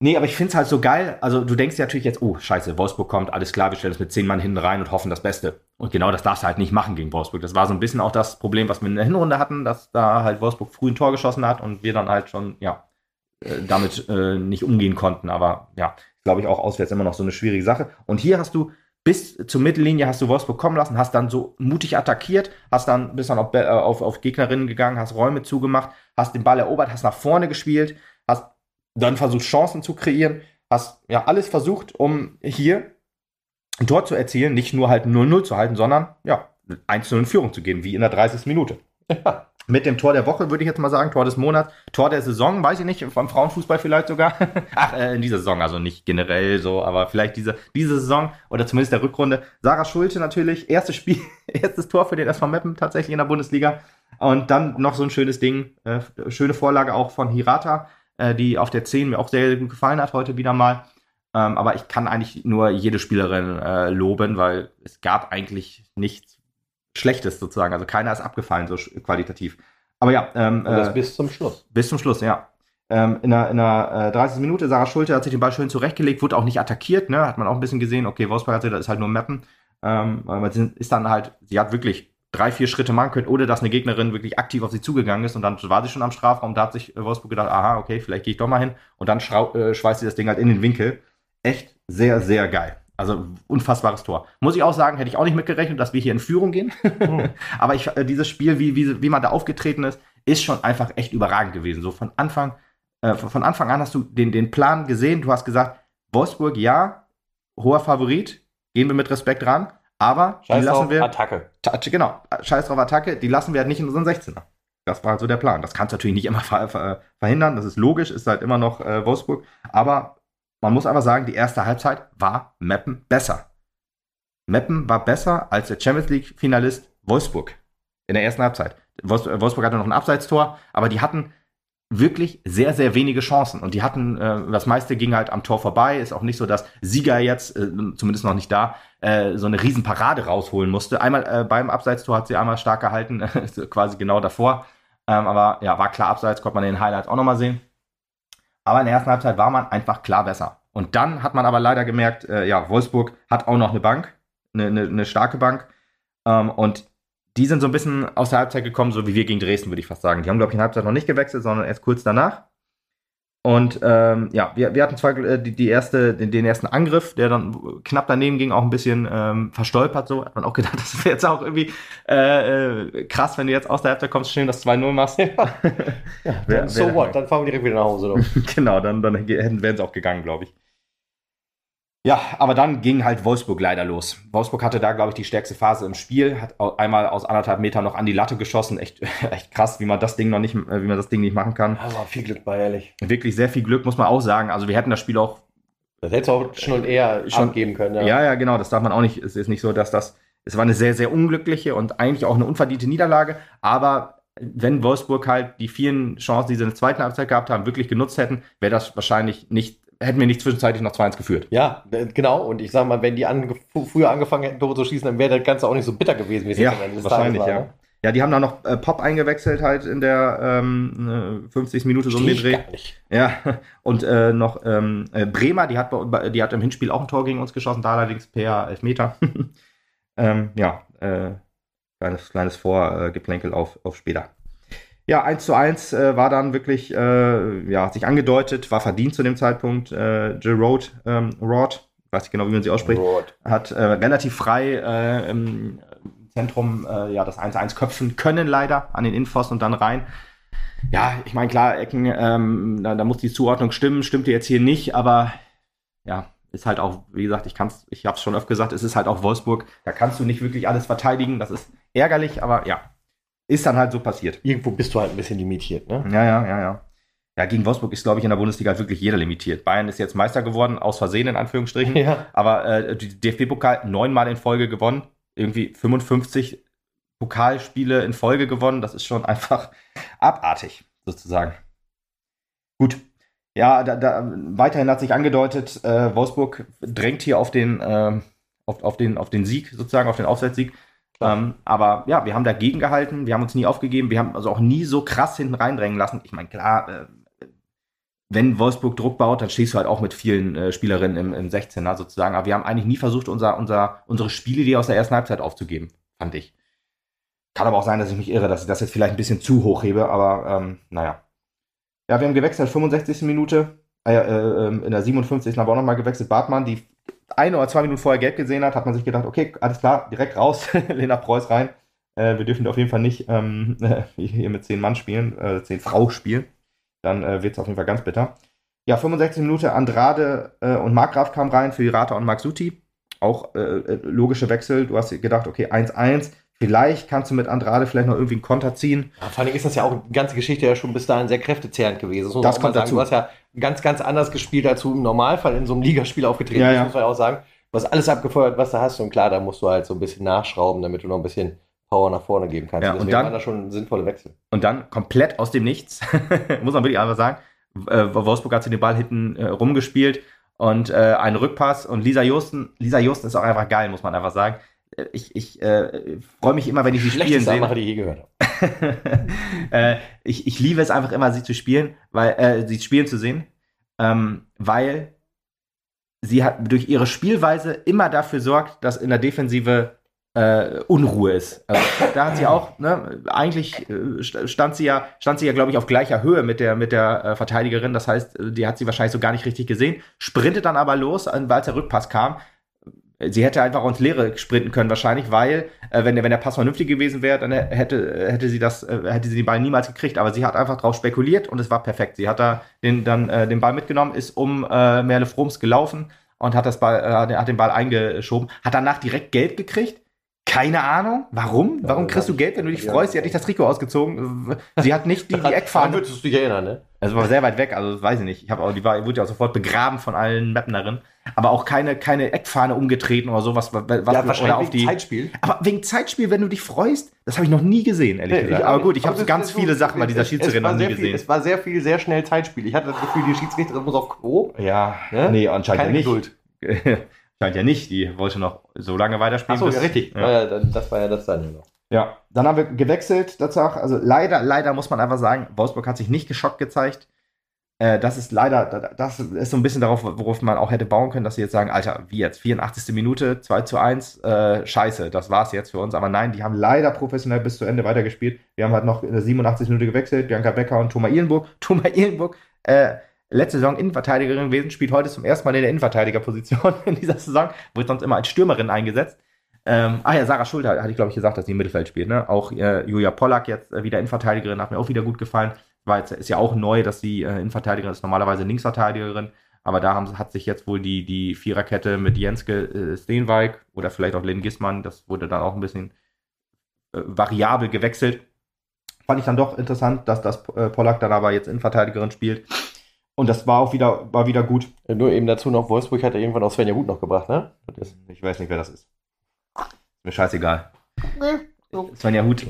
nee, aber ich finde es halt so geil. Also du denkst natürlich jetzt, oh, scheiße, Wolfsburg kommt, alles klar, wir stellen es mit zehn Mann hinten rein und hoffen das Beste. Und genau das darfst du halt nicht machen gegen Wolfsburg. Das war so ein bisschen auch das Problem, was wir in der Hinrunde hatten, dass da halt Wolfsburg früh ein Tor geschossen hat und wir dann halt schon, ja, äh, damit äh, nicht umgehen konnten. Aber ja, glaube ich auch auswärts immer noch so eine schwierige Sache. Und hier hast du bis zur Mittellinie hast du Wolfsburg kommen lassen, hast dann so mutig attackiert, hast dann bist dann auf, äh, auf, auf Gegnerinnen gegangen, hast Räume zugemacht, hast den Ball erobert, hast nach vorne gespielt, dann versucht Chancen zu kreieren, hast ja alles versucht, um hier ein Tor zu erzielen, nicht nur halt 0-0 zu halten, sondern ja, 1-0 in Führung zu gehen, wie in der 30. Minute. Ja. Mit dem Tor der Woche würde ich jetzt mal sagen, Tor des Monats, Tor der Saison, weiß ich nicht, vom Frauenfußball vielleicht sogar. <laughs> Ach, äh, in dieser Saison, also nicht generell so, aber vielleicht diese, diese Saison oder zumindest der Rückrunde. Sarah Schulte natürlich, erstes Spiel, <laughs> erstes Tor für den SV Meppen tatsächlich in der Bundesliga. Und dann noch so ein schönes Ding, äh, schöne Vorlage auch von Hirata, äh, die auf der 10 mir auch sehr gut gefallen hat heute wieder mal. Ähm, aber ich kann eigentlich nur jede Spielerin äh, loben, weil es gab eigentlich nichts Schlechtes sozusagen. Also keiner ist abgefallen so qualitativ. Aber ja, ähm, Und das äh, bis zum Schluss. bis zum Schluss, ja. Ähm, in der, in der äh, 30. Minute, Sarah Schulte hat sich den Ball schön zurechtgelegt, wurde auch nicht attackiert, ne? Hat man auch ein bisschen gesehen, okay, Wolfsburg hat sie, das ist halt nur Mappen. Ähm, aber sie ist dann halt, sie hat wirklich drei, vier Schritte machen können, ohne dass eine Gegnerin wirklich aktiv auf sie zugegangen ist und dann war sie schon am Strafraum, da hat sich äh, Wolfsburg gedacht, aha, okay, vielleicht gehe ich doch mal hin und dann äh, schweißt sie das Ding halt in den Winkel. Echt sehr, sehr geil. Also unfassbares Tor. Muss ich auch sagen, hätte ich auch nicht mitgerechnet, dass wir hier in Führung gehen. Hm. <laughs> Aber ich, äh, dieses Spiel, wie, wie, wie man da aufgetreten ist, ist schon einfach echt überragend gewesen. So von Anfang, äh, von von Anfang an hast du den, den Plan gesehen. Du hast gesagt, Wolfsburg, ja, hoher Favorit, gehen wir mit Respekt ran, aber Scheiß die lassen auf wir, Attacke. Ta- genau, scheiß drauf Attacke, die lassen wir halt nicht in unseren 16er. Das war halt so der Plan. Das kannst du natürlich nicht immer <laughs> ver ver verhindern, das ist logisch, ist halt immer noch äh, Wolfsburg, aber man muss aber sagen, die erste Halbzeit war Meppen besser. Meppen war besser als der Champions League-Finalist Wolfsburg in der ersten Halbzeit. Wolfs- Wolfsburg hatte noch ein Abseitstor, aber die hatten wirklich sehr, sehr wenige Chancen. Und die hatten, äh, das meiste ging halt am Tor vorbei. Ist auch nicht so, dass Sieger jetzt, äh, zumindest noch nicht da, äh, so eine Riesenparade rausholen musste. Einmal äh, beim Abseitstor hat sie einmal stark gehalten, <laughs> quasi genau davor. Ähm, aber ja, war klar Abseits, konnte man den Highlights auch nochmal sehen. Aber in der ersten Halbzeit war man einfach klar besser. Und dann hat man aber leider gemerkt, äh, ja, Wolfsburg hat auch noch eine Bank, eine, eine, eine starke Bank. Ähm, und die sind so ein bisschen aus der Halbzeit gekommen, so wie wir gegen Dresden, würde ich fast sagen. Die haben, glaube ich, in der Halbzeit noch nicht gewechselt, sondern erst kurz danach. Und ähm, ja, wir, wir hatten zwar äh, die, die erste, den, den, ersten Angriff, der dann knapp daneben ging, auch ein bisschen ähm, verstolpert. So hat man auch gedacht, <laughs> das wäre jetzt auch irgendwie äh, äh, krass, wenn du jetzt aus der Halbzeit kommst, schön das 2-0 machst. <laughs> ja, wär, so wär what, dann fahren wir direkt wieder nach Hause. <laughs> genau, dann, dann wären sie auch gegangen, glaube ich. Ja, aber dann ging halt Wolfsburg leider los. Wolfsburg hatte da, glaube ich, die stärkste Phase im Spiel, hat einmal aus anderthalb Metern noch an die Latte geschossen. Echt, <laughs> echt krass, wie man das Ding noch nicht, wie man das Ding nicht machen kann. Aber viel Glück bei, ehrlich. Wirklich sehr viel Glück, muss man auch sagen. Also wir hätten das Spiel auch. Das hätte auch schon eher schon abgeben können. Ja. ja, ja, genau. Das darf man auch nicht. Es ist nicht so, dass das. Es war eine sehr, sehr unglückliche und eigentlich auch eine unverdiente Niederlage. Aber wenn Wolfsburg halt die vielen Chancen, die sie in der zweiten Halbzeit gehabt haben, wirklich genutzt hätten, wäre das wahrscheinlich nicht hätten wir nicht zwischenzeitlich noch 2-1 geführt. Ja, genau. Und ich sag mal, wenn die ange früher angefangen hätten, Tore zu schießen, dann wäre das Ganze auch nicht so bitter gewesen, wie es ja, jetzt wahrscheinlich, war, ja. Ne? Ja, die haben dann noch äh, Pop eingewechselt halt in der ähm, 50. Minute so um den Dreh. Ja, <laughs> und äh, noch ähm, äh, Bremer, die hat, die hat im Hinspiel auch ein Tor gegen uns geschossen, da allerdings per Elfmeter. <laughs> ähm, ja, äh, kleines, kleines Vorgeplänkel auf, auf später. Ja, 1 zu 1 äh, war dann wirklich, äh, ja, hat sich angedeutet, war verdient zu dem Zeitpunkt. Äh, Jill Road, ähm, Rod, weiß ich genau, wie man sie ausspricht, Rod. hat äh, relativ frei äh, im Zentrum äh, ja, das 1-1 köpfen können, leider, an den Infos und dann rein. Ja, ich meine, klar, Ecken, ähm, da, da, muss die Zuordnung stimmen, stimmte jetzt hier nicht, aber ja, ist halt auch, wie gesagt, ich kann's, ich habe es schon oft gesagt, es ist halt auch Wolfsburg, da kannst du nicht wirklich alles verteidigen, das ist ärgerlich, aber ja, ist dann halt so passiert. Irgendwo bist du halt ein bisschen limitiert, ne? Ja, ja, ja, ja. Ja, gegen Wolfsburg ist, glaube ich, in der Bundesliga wirklich jeder limitiert. Bayern ist jetzt Meister geworden, aus Versehen in Anführungsstrichen. Ja. Aber äh, die DFB-Pokal neunmal in Folge gewonnen. Irgendwie 55 Pokalspiele in Folge gewonnen. Das ist schon einfach abartig, sozusagen. Gut. Ja, da, da, weiterhin hat sich angedeutet, äh, Wolfsburg drängt hier auf den, äh, auf, auf, den, auf den Sieg, sozusagen, auf den Aufwärtssieg. Ähm, aber ja, wir haben dagegen gehalten, wir haben uns nie aufgegeben, wir haben also auch nie so krass hinten reindrängen lassen. Ich meine, klar, äh, wenn Wolfsburg Druck baut, dann stehst du halt auch mit vielen äh, Spielerinnen im, im 16er sozusagen. Aber wir haben eigentlich nie versucht, unser, unser, unsere Spielidee aus der ersten Halbzeit aufzugeben, fand ich. Kann aber auch sein, dass ich mich irre, dass ich das jetzt vielleicht ein bisschen zu hoch hebe, aber ähm, naja. Ja, wir haben gewechselt, 65. Minute. Äh, äh, ähm, in der 57. haben wir auch nochmal gewechselt. Bartmann, die ein oder zwei Minuten vorher gelb gesehen hat, hat man sich gedacht, okay, alles klar, direkt raus, <laughs> Lena Preuß rein. Äh, wir dürfen auf jeden Fall nicht ähm, <laughs> hier mit zehn Mann spielen, äh, zehn Frau spielen. Dann äh, wird es auf jeden Fall ganz bitter. Ja, 65 Minuten, Andrade äh, und Markgraf kamen rein für Hirata und Maxuti. Auch äh, äh, logische Wechsel. Du hast gedacht, okay, 1-1. Vielleicht kannst du mit Andrade vielleicht noch irgendwie einen Konter ziehen. Ja, vor allem ist das ja auch die ganze Geschichte ja schon bis dahin sehr kräftezehrend gewesen. Das, das kommt dazu. Du hast ja ganz, ganz anders gespielt, als du im Normalfall in so einem Ligaspiel aufgetreten ja, ja. muss man ja auch sagen. Du hast alles abgefeuert, was du hast. Und klar, da musst du halt so ein bisschen nachschrauben, damit du noch ein bisschen Power nach vorne geben kannst. Ja, und, und dann waren da schon sinnvolle Wechsel. Und dann komplett aus dem Nichts, <laughs> muss man wirklich einfach sagen, äh, Wolfsburg hat sich den Ball hinten äh, rumgespielt und äh, einen Rückpass und Lisa Josten, Lisa Josten ist auch einfach geil, muss man einfach sagen ich, ich äh, freue mich immer, wenn ich sie spielen sehe. die ich je gehört <laughs> äh, ich, ich liebe es einfach immer, sie zu spielen, weil äh, sie spielen zu sehen, ähm, weil sie hat durch ihre Spielweise immer dafür sorgt, dass in der Defensive äh, Unruhe ist. Also, da hat sie auch, ne, eigentlich äh, stand sie ja, stand sie ja, glaube ich, auf gleicher Höhe mit der, mit der äh, Verteidigerin. Das heißt, die hat sie wahrscheinlich so gar nicht richtig gesehen, sprintet dann aber los, weil der Rückpass kam, Sie hätte einfach ins Leere sprinten können wahrscheinlich, weil äh, wenn, der, wenn der Pass vernünftig gewesen wäre, dann hätte, hätte sie das, äh, hätte sie den Ball niemals gekriegt. Aber sie hat einfach drauf spekuliert und es war perfekt. Sie hat da den, dann äh, den Ball mitgenommen, ist um äh, Merle Frums gelaufen und hat das Ball, äh, hat den Ball eingeschoben, hat danach direkt Geld gekriegt. Keine Ahnung. Warum? Warum kriegst du Geld, wenn du dich freust? Sie hat nicht das Trikot ausgezogen. Sie hat nicht die, die <laughs> Eckfahne. würdest du dich erinnern, ne? Also war sehr weit weg, also weiß ich nicht. Ich habe auch, die war, wurde ja auch sofort begraben von allen Mapnerinnen aber auch keine, keine Eckfahne umgetreten oder sowas. Was, ja, wahrscheinlich oder auf die, Zeitspiel. Aber wegen Zeitspiel, wenn du dich freust, das habe ich noch nie gesehen, ehrlich nee, gesagt. Aber gut, ich habe ganz viele Sachen bei dieser Schiedsrichterin noch nie gesehen. Viel, es war sehr viel, sehr schnell Zeitspiel. Ich hatte das Gefühl, die Schiedsrichterin muss auf Klo. Ja, ne? nee, anscheinend Keine ja nicht. <laughs> Scheint ja nicht. Die wollte noch so lange weiterspielen. Achso, ja, richtig. Ja. das war ja das dann ja noch. Ja, dann haben wir gewechselt dazu. Also leider, leider muss man einfach sagen, Wolfsburg hat sich nicht geschockt gezeigt. Äh, das ist leider, das ist so ein bisschen darauf, worauf man auch hätte bauen können, dass sie jetzt sagen, Alter, wie jetzt, 84. Minute, 2 zu 1, äh, scheiße, das war's jetzt für uns. Aber nein, die haben leider professionell bis zu Ende weitergespielt. Wir haben halt noch in der 87. Minute gewechselt, Bianca Becker und Thomas Ihlenburg. <laughs> Thomas Ihlenburg, äh, letzte Saison Innenverteidigerin gewesen, spielt heute zum ersten Mal in der Innenverteidigerposition <laughs> in dieser Saison, wird sonst immer als Stürmerin eingesetzt. Ähm, ah ja, Sarah Schulter hatte ich, glaube ich, gesagt, dass sie im Mittelfeld spielt. Ne? Auch äh, Julia Pollack jetzt äh, wieder Innenverteidigerin, hat mir auch wieder gut gefallen. War jetzt, ist ja auch neu, dass sie äh, Innenverteidigerin ist, normalerweise Linksverteidigerin. Aber da haben, hat sich jetzt wohl die, die Viererkette mit Jenske äh, Steenwijk oder vielleicht auch Lynn Gismann, das wurde dann auch ein bisschen äh, variabel gewechselt. Fand ich dann doch interessant, dass das äh, Pollack dann aber jetzt Innenverteidigerin spielt. Und das war auch wieder, war wieder gut. Nur eben dazu noch, Wolfsburg hat ja irgendwann auch Svenja Gut noch gebracht, ne? Ich weiß nicht, wer das ist. Ist mir scheißegal. Svenja Hut,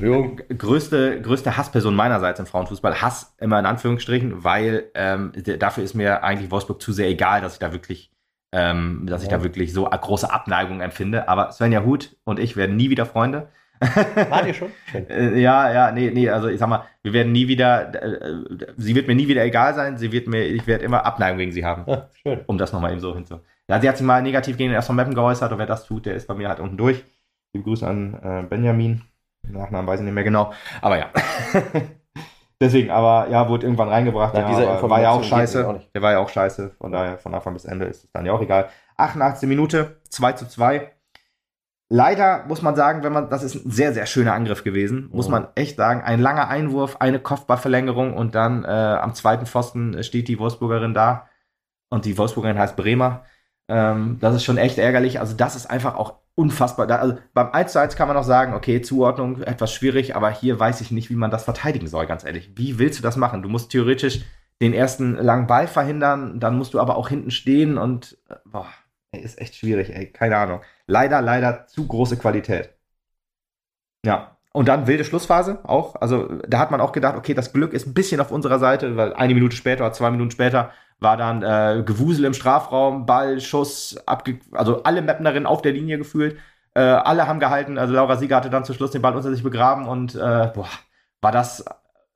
größte, größte Hassperson meinerseits im Frauenfußball. Hass immer in Anführungsstrichen, weil ähm, dafür ist mir eigentlich Wolfsburg zu sehr egal, dass ich da wirklich, ähm, dass ich da wirklich so große Abneigung empfinde. Aber Svenja Hut und ich werden nie wieder Freunde. <laughs> Wart ihr schon? Äh, ja, ja, nee, nee, also ich sag mal, wir werden nie wieder, äh, sie wird mir nie wieder egal sein, sie wird mir, ich werde immer Abneigung gegen sie haben. Ja, schön. Um das nochmal eben so hinzu. Ja, sie hat sich mal negativ gegen den ersten Mappen geäußert und wer das tut, der ist bei mir halt unten durch. Liebe Grüße an äh, Benjamin. Nachnamen weiß ich nicht mehr genau. Aber ja. <laughs> Deswegen, aber ja, wurde irgendwann reingebracht. Na, ja, war ja auch scheiße. Auch der war ja auch scheiße. Von daher, von Anfang bis Ende ist es dann ja auch egal. 88. Minute, 2 zu 2. Leider muss man sagen, wenn man, das ist ein sehr, sehr schöner Angriff gewesen, muss mhm. man echt sagen. Ein langer Einwurf, eine Kopfballverlängerung und dann äh, am zweiten Pfosten steht die Wolfsburgerin da. Und die Wolfsburgerin heißt Bremer. Ähm, das ist schon echt ärgerlich. Also, das ist einfach auch unfassbar. Da, also beim 1 zu 1 kann man noch sagen, okay, Zuordnung etwas schwierig, aber hier weiß ich nicht, wie man das verteidigen soll, ganz ehrlich. Wie willst du das machen? Du musst theoretisch den ersten langen Ball verhindern, dann musst du aber auch hinten stehen und äh, boah, ey, ist echt schwierig, ey, keine Ahnung. Leider, leider zu große Qualität. Ja, und dann wilde Schlussphase auch. Also da hat man auch gedacht, okay, das Glück ist ein bisschen auf unserer Seite, weil eine Minute später oder zwei Minuten später war dann äh, Gewusel im Strafraum, Ball, Schuss, abge also alle Mapnerinnen auf der Linie gefühlt. Äh, alle haben gehalten, also Laura Sieger hatte dann zum Schluss den Ball unter sich begraben und äh, boah, war das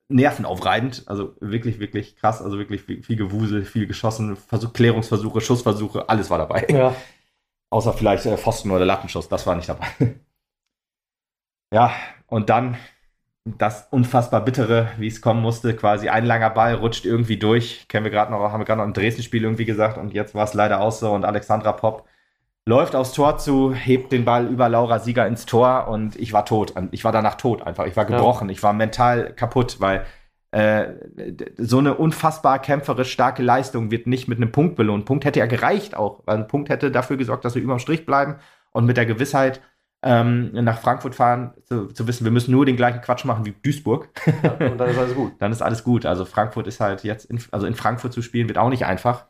nervenaufreibend. Also wirklich, wirklich krass. Also wirklich viel, viel Gewusel, viel geschossen, Versuch, Klärungsversuche, Schussversuche, alles war dabei. Ja. Außer vielleicht äh, Pfosten oder Lattenschuss, das war nicht dabei. <laughs> ja, und dann das unfassbar bittere, wie es kommen musste, quasi ein langer Ball rutscht irgendwie durch. Kennen wir gerade noch, haben wir gerade noch im Dresden-Spiel irgendwie gesagt und jetzt war es leider auch so und Alexandra Popp läuft aufs Tor zu, hebt den Ball über Laura Sieger ins Tor und ich war tot. Ich war danach tot einfach. Ich war gebrochen. Ja. Ich war mental kaputt, weil äh, so eine unfassbar kämpferisch starke Leistung wird nicht mit einem Punkt belohnt. Punkt hätte ja gereicht auch, weil ein Punkt hätte dafür gesorgt, dass wir überm Strich bleiben und mit der Gewissheit, ähm, nach Frankfurt fahren, zu, zu, wissen, wir müssen nur den gleichen Quatsch machen wie Duisburg. Ja, und dann ist alles gut. <laughs> dann ist alles gut. Also Frankfurt ist halt jetzt, in, also in Frankfurt zu spielen, wird auch nicht einfach.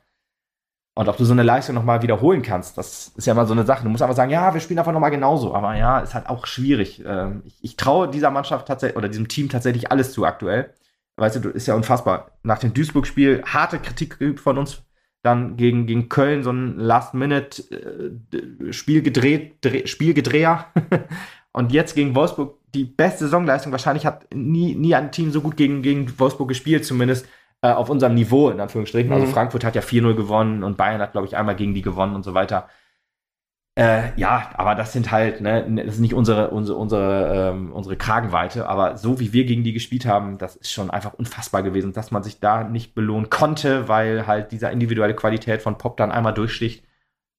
Und ob du so eine Leistung nochmal wiederholen kannst, das ist ja mal so eine Sache. Du musst einfach sagen, ja, wir spielen einfach nochmal genauso. Aber ja, ist halt auch schwierig. Ähm, ich, ich traue dieser Mannschaft tatsächlich oder diesem Team tatsächlich alles zu aktuell. Weißt du, ist ja unfassbar. Nach dem Duisburg-Spiel harte Kritik von uns dann gegen, gegen Köln so ein Last-Minute-Spiel äh, gedreht, Spielgedreher. <laughs> und jetzt gegen Wolfsburg die beste Saisonleistung. Wahrscheinlich hat nie, nie ein Team so gut gegen, gegen Wolfsburg gespielt, zumindest äh, auf unserem Niveau, in Anführungsstrichen. Also mhm. Also Frankfurt hat ja 4-0 gewonnen und Bayern hat, glaube ich, einmal gegen die gewonnen und so weiter. Äh, ja, aber das sind halt, ne, das ist nicht unsere, unsere, unsere, ähm, unsere Kragenweite, aber so wie wir gegen die gespielt haben, das ist schon einfach unfassbar gewesen, dass man sich da nicht belohnen konnte, weil halt dieser individuelle Qualität von Pop dann einmal durchsticht.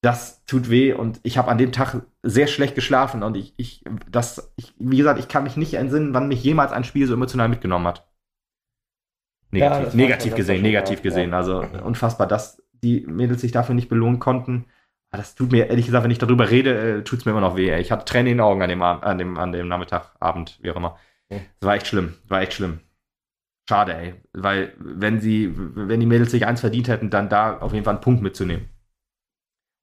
Das tut weh und ich habe an dem Tag sehr schlecht geschlafen und ich, ich, das, ich, wie gesagt, ich kann mich nicht entsinnen, wann mich jemals ein Spiel so emotional mitgenommen hat. Negativ, ja, negativ gesehen, negativ gesehen. Ja. Also unfassbar, dass die Mädels sich dafür nicht belohnen konnten. Ah, das tut mir, ehrlich gesagt, wenn ich darüber rede, äh, tut es mir immer noch weh. Ey. Ich hatte Tränen in den Augen an dem, an dem, an dem Nachmittag, Abend, wie auch immer. Das war echt schlimm. war echt schlimm. Schade, ey. Weil, wenn sie, wenn die Mädels sich eins verdient hätten, dann da auf jeden Fall einen Punkt mitzunehmen.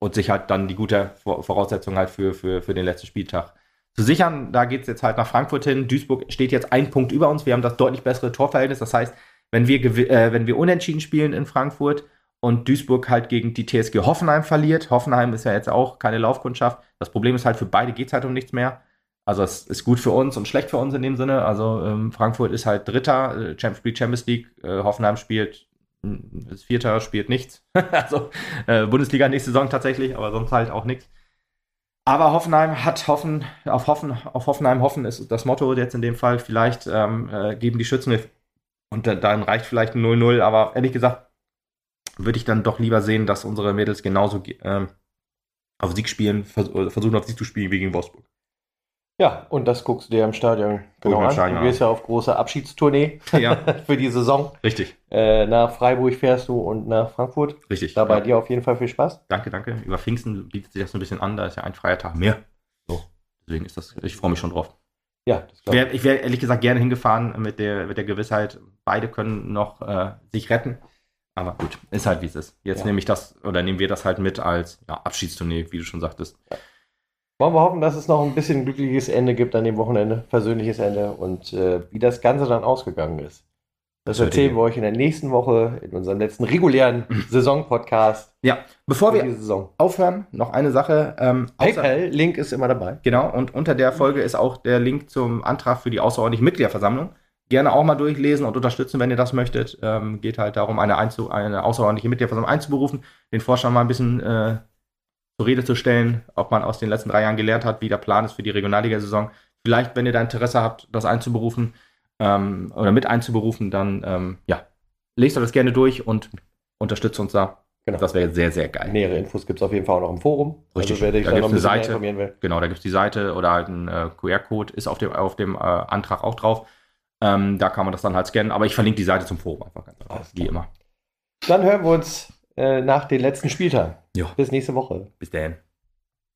Und sich halt dann die gute Voraussetzung halt für, für, für den letzten Spieltag zu sichern. Da geht es jetzt halt nach Frankfurt hin. Duisburg steht jetzt ein Punkt über uns. Wir haben das deutlich bessere Torverhältnis. Das heißt, wenn wir, äh, wenn wir unentschieden spielen in Frankfurt und Duisburg halt gegen die TSG Hoffenheim verliert. Hoffenheim ist ja jetzt auch keine Laufkundschaft. Das Problem ist halt, für beide geht es halt um nichts mehr. Also es ist gut für uns und schlecht für uns in dem Sinne. Also ähm, Frankfurt ist halt Dritter, äh, Champions League, Champions League. Äh, Hoffenheim spielt Das Vierter spielt nichts. <laughs> also äh, Bundesliga nächste Saison tatsächlich, aber sonst halt auch nichts. Aber Hoffenheim hat Hoffen, auf, Hoffen, auf Hoffenheim hoffen ist das Motto jetzt in dem Fall. Vielleicht ähm, äh, geben die Schützen und dann reicht vielleicht ein 0-0, aber ehrlich gesagt würde ich dann doch lieber sehen, dass unsere Mädels genauso ähm, auf Sieg spielen, vers versuchen auf Sieg zu spielen wie gegen Wolfsburg. Ja, und das guckst du dir im Stadion genau an. Stadion du gehst ja auf große Abschiedstournee <laughs> Ja, <laughs> für die Saison. richtig, Äh, nach Freiburg fährst du und nach Frankfurt. richtig. Da bei ja. dir auf jeden Fall viel Spaß. Danke, danke. Über Pfingsten bietet sich das so ein bisschen an, da ist ja ein freier Tag mehr. So, deswegen ist das, ich freue mich schon drauf. Ja, das Ich glaub ich. wäre ich wär ehrlich gesagt gerne hingefahren mit der, mit der Gewissheit, beide können noch äh, sich retten. Aber gut, ist halt wie es ist. Jetzt Ja. nehme ich das oder nehmen wir das halt mit als ja, Abschiedstournee, wie du schon sagtest. Wollen wir hoffen, dass es noch ein bisschen ein glückliches Ende gibt an dem Wochenende, persönliches Ende und äh, wie das Ganze dann ausgegangen ist. Das erzählen wir euch in der nächsten Woche in unserem letzten regulären Saison-Podcast Ja, bevor wir aufhören, noch eine Sache. Ähm, außer- PayPal-Link ist immer dabei. Genau, und unter der Folge ist auch der Link zum Antrag für die außerordentliche Mitgliederversammlung. Gerne auch mal durchlesen und unterstützen, wenn ihr das möchtet. Ähm, geht halt darum, eine, Einzu eine außerordentliche Mitgliederversammlung einzuberufen, den Vorstand mal ein bisschen äh, zur Rede zu stellen, ob man aus den letzten drei Jahren gelernt hat, wie der Plan ist für die Regionalliga-Saison. Vielleicht, wenn ihr da Interesse habt, das einzuberufen ähm, oder mit einzuberufen, dann ähm, ja, lest euch das gerne durch und unterstützt uns da. Genau. Das wäre sehr, sehr geil. Nähere Infos gibt es auf jeden Fall auch noch im Forum. Richtig. Also dich Da gibt's ein eine Seite. Genau, da gibt es die Seite oder halt ein äh, QR-Code, ist auf dem, auf dem äh, Antrag auch drauf. Ähm, da kann man das dann halt scannen, aber ich verlinke die Seite zum Forum einfach ganz Alles wie immer. Dann hören wir uns äh, nach den letzten Spieltagen. Ja. Bis nächste Woche. Bis dann.